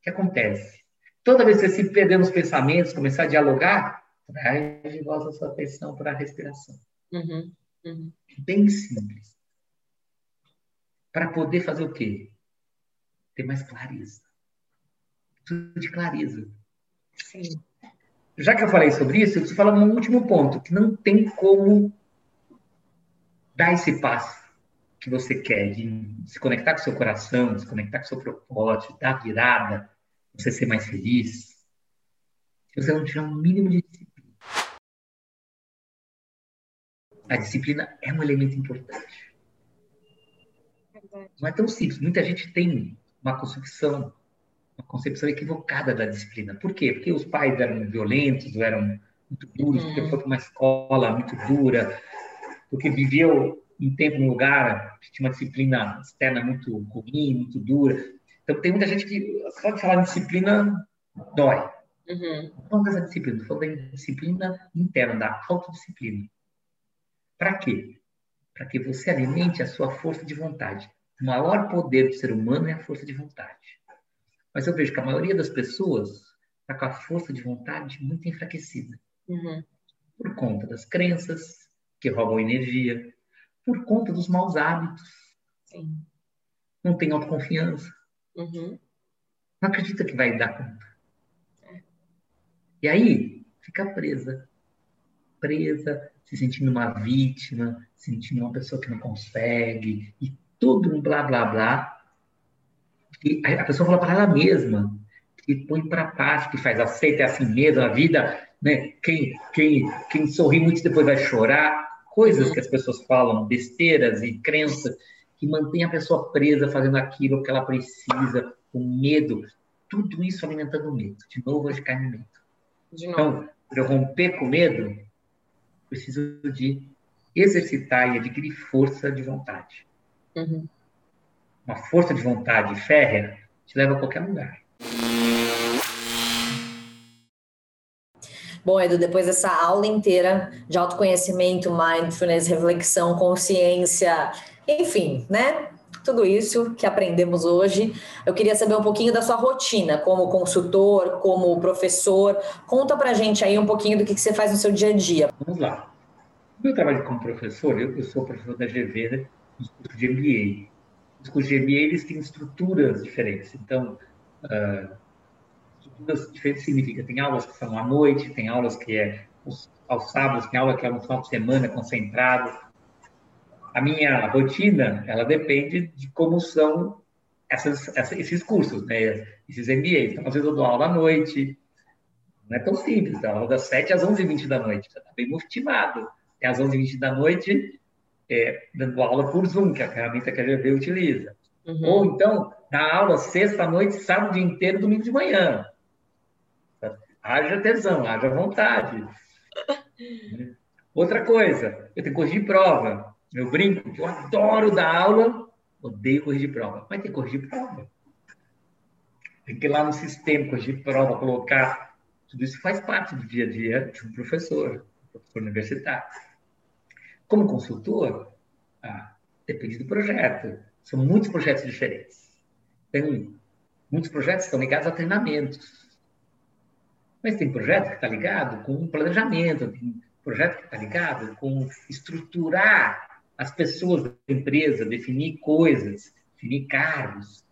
que acontece. Toda vez que você se perder nos pensamentos, começar a dialogar, traz de volta a sua atenção para a respiração. Uhum, uhum. Bem simples. Para poder fazer o quê? ter mais clareza. Tudo de clareza. Sim. Já que eu falei sobre isso, eu preciso falar um último ponto, que não tem como dar esse passo que você quer, de se conectar com seu coração, se conectar com seu propósito, dar virada, você ser mais feliz, se você não tiver um mínimo de disciplina. A disciplina é um elemento importante. Não é tão simples. Muita gente tem uma concepção, uma concepção equivocada da disciplina. Por quê? Porque os pais eram violentos, eram muito duros, porque uhum. foi para uma escola muito dura, porque viveu um tempo num lugar que tinha uma disciplina externa muito ruim, muito dura. Então, tem muita gente que só de falar de disciplina dói. Uhum. Não dessa disciplina, falando da disciplina interna, da autodisciplina. Para quê? Para que você alimente a sua força de vontade. O maior poder do ser humano é a força de vontade. Mas eu vejo que a maioria das pessoas está com a força de vontade muito enfraquecida. Uhum. Por conta das crenças que roubam energia, por conta dos maus hábitos. Sim. Não tem autoconfiança. Uhum. Não acredita que vai dar conta. É. E aí fica presa. Presa, se sentindo uma vítima, se sentindo uma pessoa que não consegue, e tudo um blá blá blá. E a pessoa fala para ela mesma, que põe para parte, que faz aceita é assim mesmo, a vida, né? Quem, quem, quem sorri muito depois vai chorar. Coisas que as pessoas falam, besteiras e crenças, que mantém a pessoa presa fazendo aquilo que ela precisa, com medo. Tudo isso alimentando o medo. De novo, hoje cai no medo. Então, para eu romper com medo, preciso de exercitar e adquirir força de vontade. Uhum. Uma força de vontade férrea te leva a qualquer lugar.
Bom, Edu, depois dessa aula inteira de autoconhecimento, mindfulness, reflexão, consciência, enfim, né? Tudo isso que aprendemos hoje. Eu queria saber um pouquinho da sua rotina como consultor, como professor. Conta pra gente aí um pouquinho do que, você faz no seu dia a dia.
Vamos lá. Meu trabalho como professor, eu, sou professor da GV, né? nos cursos de MBA. Os cursos de MBA eles têm estruturas diferentes. Então, uh, estruturas diferentes significa tem aulas que são à noite, tem aulas que é aos sábados, tem aula que é no final de semana concentrado. A minha rotina, ela depende de como são essas, esses cursos, né? esses MBAs. Então, às vezes eu dou aula à noite, não é tão simples, dá aula das 7 às 11h20 da noite, está bem motivado. Até às 11h20 da noite, é, dando aula por Zoom, que é a ferramenta que a GV utiliza. Uhum. Ou então, dar aula sexta-noite, sábado o dia inteiro, domingo de manhã. Haja tesão, haja vontade. Outra coisa, eu tenho que corrigir prova. Eu brinco que eu adoro dar aula, odeio corrigir prova. Mas tem que corrigir prova. tem que ir lá no sistema, corrigir prova, colocar. Tudo isso faz parte do dia a dia de um professor, professor universitário. Como consultor, ah, depende do projeto. São muitos projetos diferentes. Tem muitos projetos que estão ligados a treinamentos. Mas tem projeto que está ligado com planejamento, tem projeto que está ligado com estruturar as pessoas da empresa, definir coisas, definir cargos.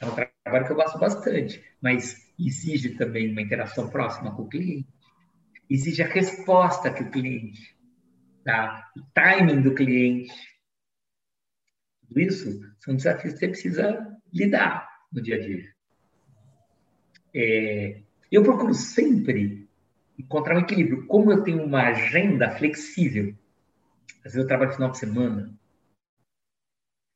É um trabalho que eu gosto bastante, mas exige também uma interação próxima com o cliente, exige a resposta que o cliente dá, o timing do cliente. Tudo isso são desafios que você precisa lidar no dia a dia. É, eu procuro sempre encontrar um equilíbrio. Como eu tenho uma agenda flexível, às vezes eu trabalho final de semana,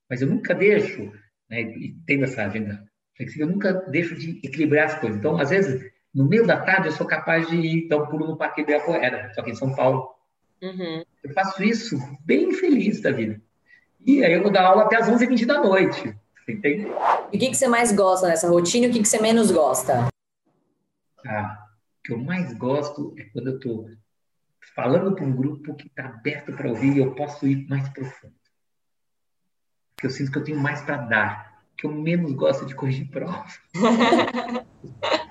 mas eu nunca deixo, né, e tendo essa agenda flexível, eu nunca deixo de equilibrar as coisas. Então, às vezes, no meio da tarde, eu sou capaz de ir dar um pulo no Parque Ibirapuera, só que em São Paulo. Uhum. Eu faço isso bem feliz da vida. E aí eu vou dar aula até as 11h20 da noite. Entende?
E o que, que você mais gosta nessa rotina e o que, que você menos gosta?
Ah, o que eu mais gosto é quando eu estou falando para um grupo que está aberto para ouvir e eu posso ir mais profundo. Porque eu sinto que eu tenho mais para dar. Que eu menos gosto de corrigir prova.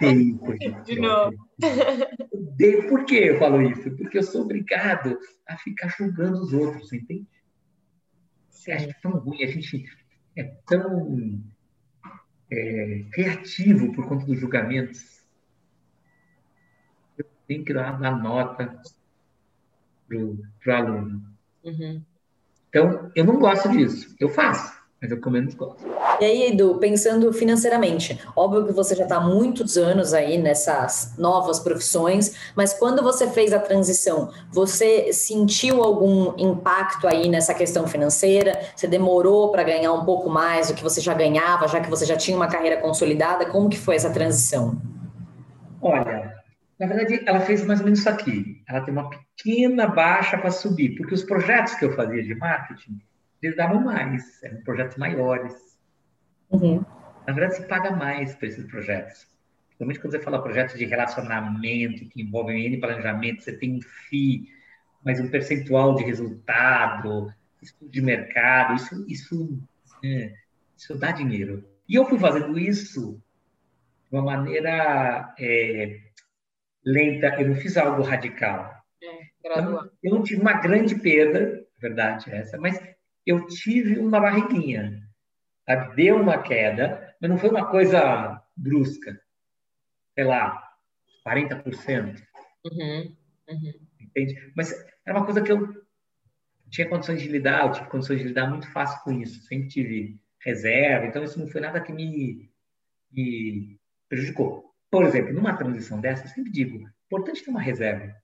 Odeio corrigir de prova. novo. Odeio. Por que eu falo isso? Porque eu sou obrigado a ficar julgando os outros, entende? Sim. Acho que é tão ruim, a gente é tão é, criativo por conta dos julgamentos. Eu tenho que dar uma nota para o aluno. Uhum. Então, eu não gosto disso. Eu faço, mas eu pelo menos gosto.
E aí, Edu, pensando financeiramente, óbvio que você já está há muitos anos aí nessas novas profissões, mas quando você fez a transição, você sentiu algum impacto aí nessa questão financeira? Você demorou para ganhar um pouco mais do que você já ganhava, já que você já tinha uma carreira consolidada? Como que foi essa transição?
Olha, na verdade, ela fez mais ou menos isso aqui. Ela tem uma pequena baixa para subir, porque os projetos que eu fazia de marketing, eles davam mais, eram projetos maiores. Uhum. Na verdade, se paga mais para esses projetos. Principalmente quando você fala projetos de relacionamento, que envolvem N planejamento, você tem um FII, mais um percentual de resultado, estudo de mercado, isso, isso, é, isso dá dinheiro. E eu fui fazendo isso de uma maneira é, lenta, eu não fiz algo radical. É, então, eu não tive uma grande perda, verdade é essa, mas eu tive uma barriguinha sabe? Deu uma queda, mas não foi uma coisa brusca. Sei lá, 40%. Uhum, uhum. Entende? Mas era uma coisa que eu tinha condições de lidar, eu tive condições de lidar muito fácil com isso. Sempre tive reserva, então isso não foi nada que me, me prejudicou. Por exemplo, numa transição dessa, eu sempre digo, importante ter uma reserva.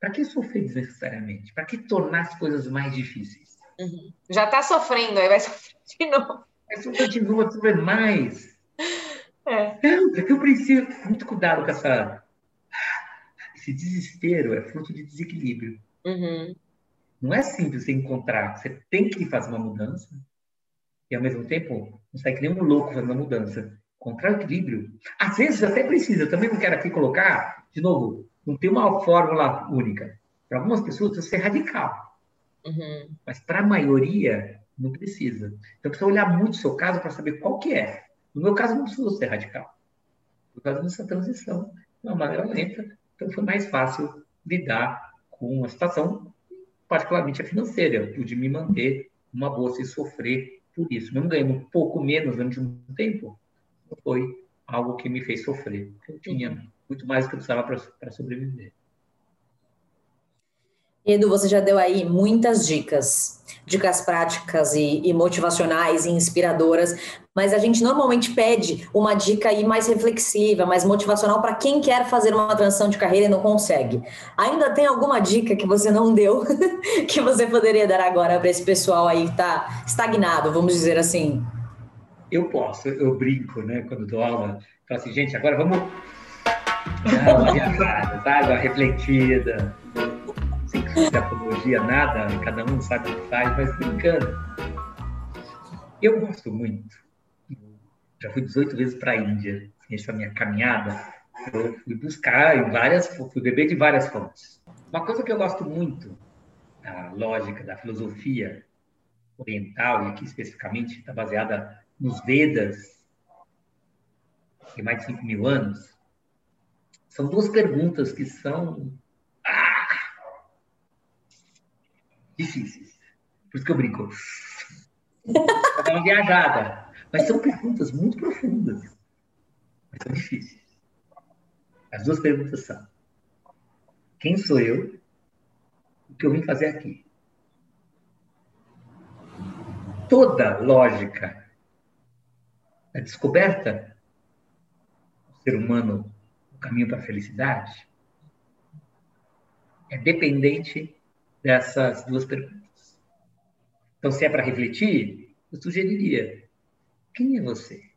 Para que sofrer desnecessariamente? Para que tornar as coisas mais difíceis?
Uhum. Já está sofrendo, aí vai sofrer de novo.
Aí você continua a sofrer mais. É. Não, porque eu preciso. Muito cuidado com essa. Esse desespero é fruto de desequilíbrio. Uhum. Não é simples você encontrar. Você tem que fazer uma mudança e, ao mesmo tempo, não sai que nem um louco fazendo uma mudança. Encontrar o equilíbrio. Às vezes até precisa. Eu também não quero aqui colocar, de novo, não tem uma fórmula única. Para algumas pessoas, precisa ser radical. Uhum. Mas para a maioria, não precisa. Então, precisa olhar muito o seu caso para saber qual que é. No meu caso, não precisou ser radical. Por causa dessa transição, de uma maneira lenta, então foi mais fácil lidar com a situação, particularmente a financeira. Eu pude me manter uma boa sem sofrer por isso. Mesmo ganhando um pouco menos durante um tempo, não foi algo que me fez sofrer. Eu tinha muito mais do que eu precisava para sobreviver.
Edu, você já deu aí muitas dicas, dicas práticas e, e, motivacionais e inspiradoras, mas a gente normalmente pede uma dica aí mais reflexiva, mais motivacional para quem quer fazer uma transição de carreira e não consegue. Ainda tem alguma dica que você não deu que você poderia dar agora para esse pessoal aí que está estagnado, vamos dizer assim?
Eu posso, eu brinco, né, quando dou aula, falo assim, gente, agora vamos dar uma viajada, sabe, uma refletida de apologia, nada, cada um sabe o que faz, mas brincando. Eu gosto muito Já fui 18 vezes para a Índia. Essa minha caminhada, eu fui buscar em várias, fui beber de várias fontes. Uma coisa que eu gosto muito da lógica, da filosofia oriental, e aqui especificamente está baseada nos Vedas, tem mais de 5 mil anos, são duas perguntas que são ah, difíceis. Por isso que eu brinco. É uma viajada. Mas são perguntas muito profundas. Mas são difíceis. As duas perguntas são: Quem sou eu? O que eu vim fazer aqui? Toda lógica da descoberta do ser humano no caminho para a felicidade é dependente dessas duas perguntas. Então, se é para refletir, eu sugeriria: quem é você?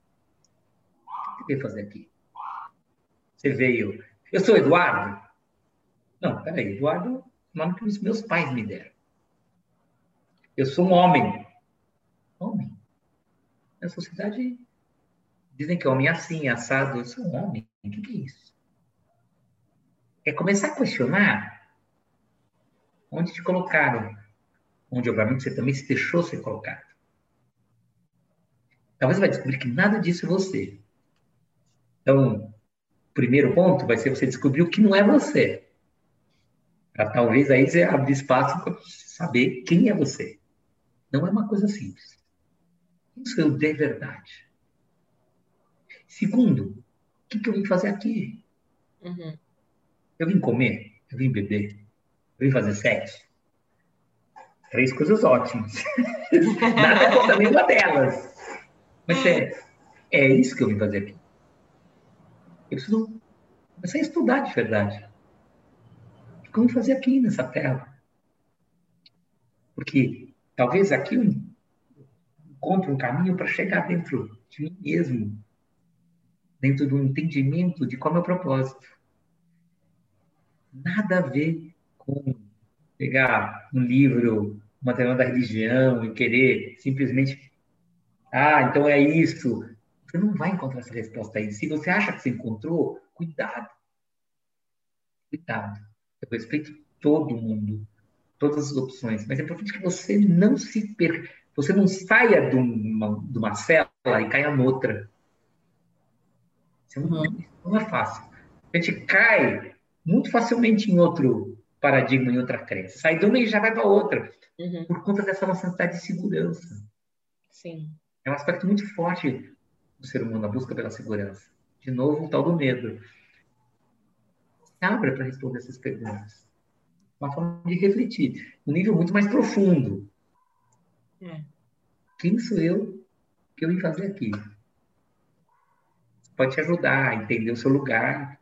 O que você veio fazer aqui? Você veio. Eu sou Eduardo? Não, peraí, Eduardo é o nome que meus pais me deram. Eu sou um homem. Homem. Na sociedade dizem que homem assim, assado. Eu sou homem. O que é isso? É começar a questionar onde te colocaram onde obviamente você também se deixou ser colocado. Talvez você vai descobrir que nada disso é você. Então, o primeiro ponto vai ser você descobrir o que não é você. Para talvez aí você abrir espaço para saber quem é você. Não é uma coisa simples. Isso é o de verdade. Segundo, o que, que eu vim fazer aqui? Uhum. Eu vim comer? Eu vim beber? Eu vim fazer sexo? Três coisas ótimas. Nada contra nenhuma delas. Mas é, é isso que eu vim fazer aqui. Eu preciso começar a estudar de verdade. O que eu vim fazer aqui nessa terra? Porque talvez aqui eu encontre um caminho para chegar dentro de mim mesmo, dentro do entendimento de qual é o meu propósito. Nada a ver com pegar um livro material da religião e querer simplesmente, ah, então é isso. Você não vai encontrar essa resposta aí. Se você acha que você encontrou, cuidado. Cuidado. Eu respeito todo mundo, todas as opções, mas é importante que você não se per... você não saia de uma, de uma cela e caia noutra. Uhum. não é fácil. A gente cai muito facilmente em outro paradigma, em outra crença. Sai de uma e já vai para outra uhum. por conta dessa nossa necessidade de segurança.
Sim.
É um aspecto muito forte do ser humano, a busca pela segurança. De novo, o tal do medo. Abra para responder essas perguntas. Uma forma de refletir. Um nível muito mais profundo. É. Quem sou eu que eu vim fazer aqui? Pode te ajudar a entender o seu lugar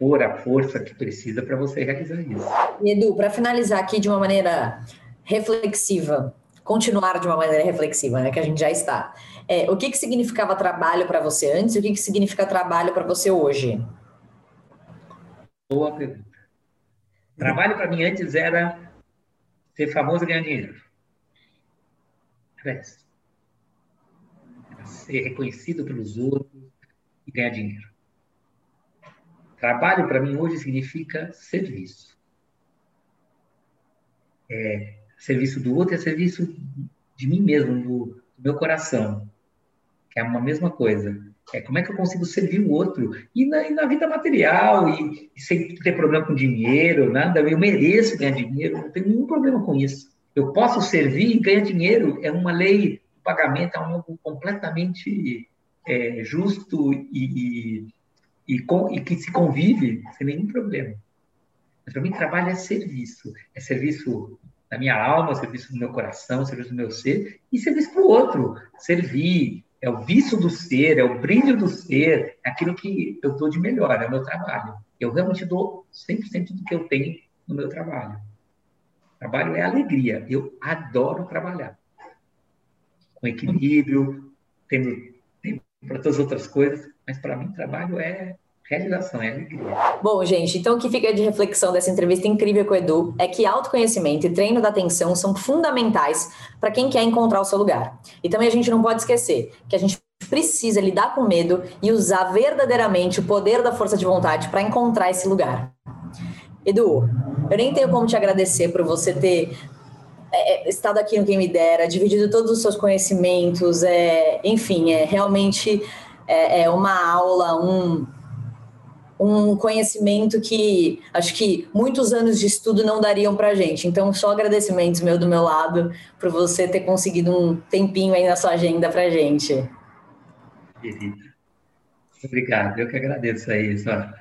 pôr a força que precisa para você realizar isso.
E Edu, para finalizar aqui de uma maneira reflexiva, continuar de uma maneira reflexiva, né, que a gente já está. É, o que, que significava trabalho para você antes e o que, que significa trabalho para você hoje?
Boa pergunta. Trabalho para mim antes era ser famoso e ganhar dinheiro. Era ser reconhecido pelos outros e ganhar dinheiro. Trabalho para mim hoje significa serviço. É, serviço do outro é serviço de mim mesmo, do, meu coração, que é uma mesma coisa. É como é que eu consigo servir o outro e na, e na vida material e, e, sem ter problema com dinheiro, nada. Eu mereço ganhar dinheiro, não tenho nenhum problema com isso. Eu posso servir e ganhar dinheiro. É uma lei de pagamento, é algo completamente é, justo e, e e, com, e que se convive sem nenhum problema. Mas para mim, trabalho é serviço. É serviço da minha alma, serviço do meu coração, serviço do meu ser e serviço para o outro. Servir é o vício do ser, é o brilho do ser, é aquilo que eu dou de melhor, é o meu trabalho. Eu realmente dou 100% do que eu tenho no meu trabalho. Trabalho é alegria. Eu adoro trabalhar. Com equilíbrio, tendo tempo para todas as outras coisas, mas para mim trabalho é realização, é alegria.
Bom, gente, então o que fica de reflexão dessa entrevista incrível com o Edu é que autoconhecimento e treino da atenção são fundamentais para quem quer encontrar o seu lugar. E também a gente não pode esquecer que a gente precisa lidar com medo e usar verdadeiramente o poder da força de vontade para encontrar esse lugar. Edu, eu nem tenho como te agradecer por você ter é, é, estado aqui no Quem Me Dera, dividido todos os seus conhecimentos, é, enfim, é realmente é, é uma aula, um, um conhecimento que acho que muitos anos de estudo não dariam para gente. Então, só agradecimentos meu do meu lado por você ter conseguido um tempinho aí na sua agenda para gente.
Obrigado. Eu que agradeço aí sua,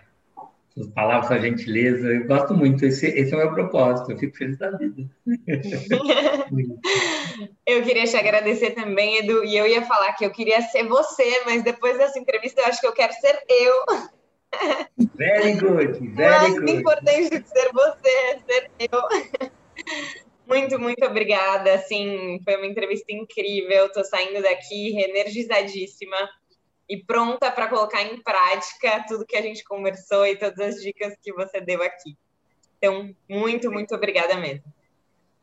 suas palavras, sua gentileza. Eu gosto muito. Esse, esse é o meu propósito. Eu fico feliz da vida.
eu queria te agradecer também, Edu. E eu ia falar que eu queria ser você, mas depois dessa entrevista eu acho que eu quero ser eu.
Very good, very
Mais
good.
importante que ser você, é ser eu. Muito, muito obrigada. Assim, foi uma entrevista incrível. Estou saindo daqui reenergizadíssima e pronta para colocar em prática tudo que a gente conversou e todas as dicas que você deu aqui. Então, muito, muito obrigada mesmo.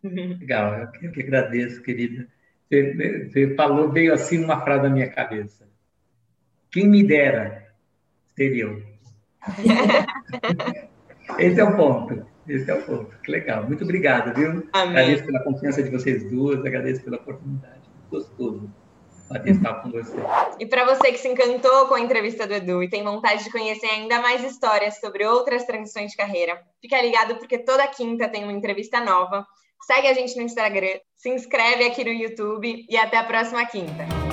Legal, eu que agradeço, querida. Você, você falou, veio assim uma frase na minha cabeça. Quem me dera ser eu. Esse é o ponto. Esse é o ponto. Que legal. Muito obrigado, viu? Amém. Agradeço pela confiança de vocês duas, agradeço pela oportunidade. Gostoso bater estar com você.
E para você que se encantou com a entrevista do Edu e tem vontade de conhecer ainda mais histórias sobre outras transições de carreira, fica ligado porque toda quinta tem uma entrevista nova. Segue a gente no Instagram, se inscreve aqui no YouTube e até a próxima quinta.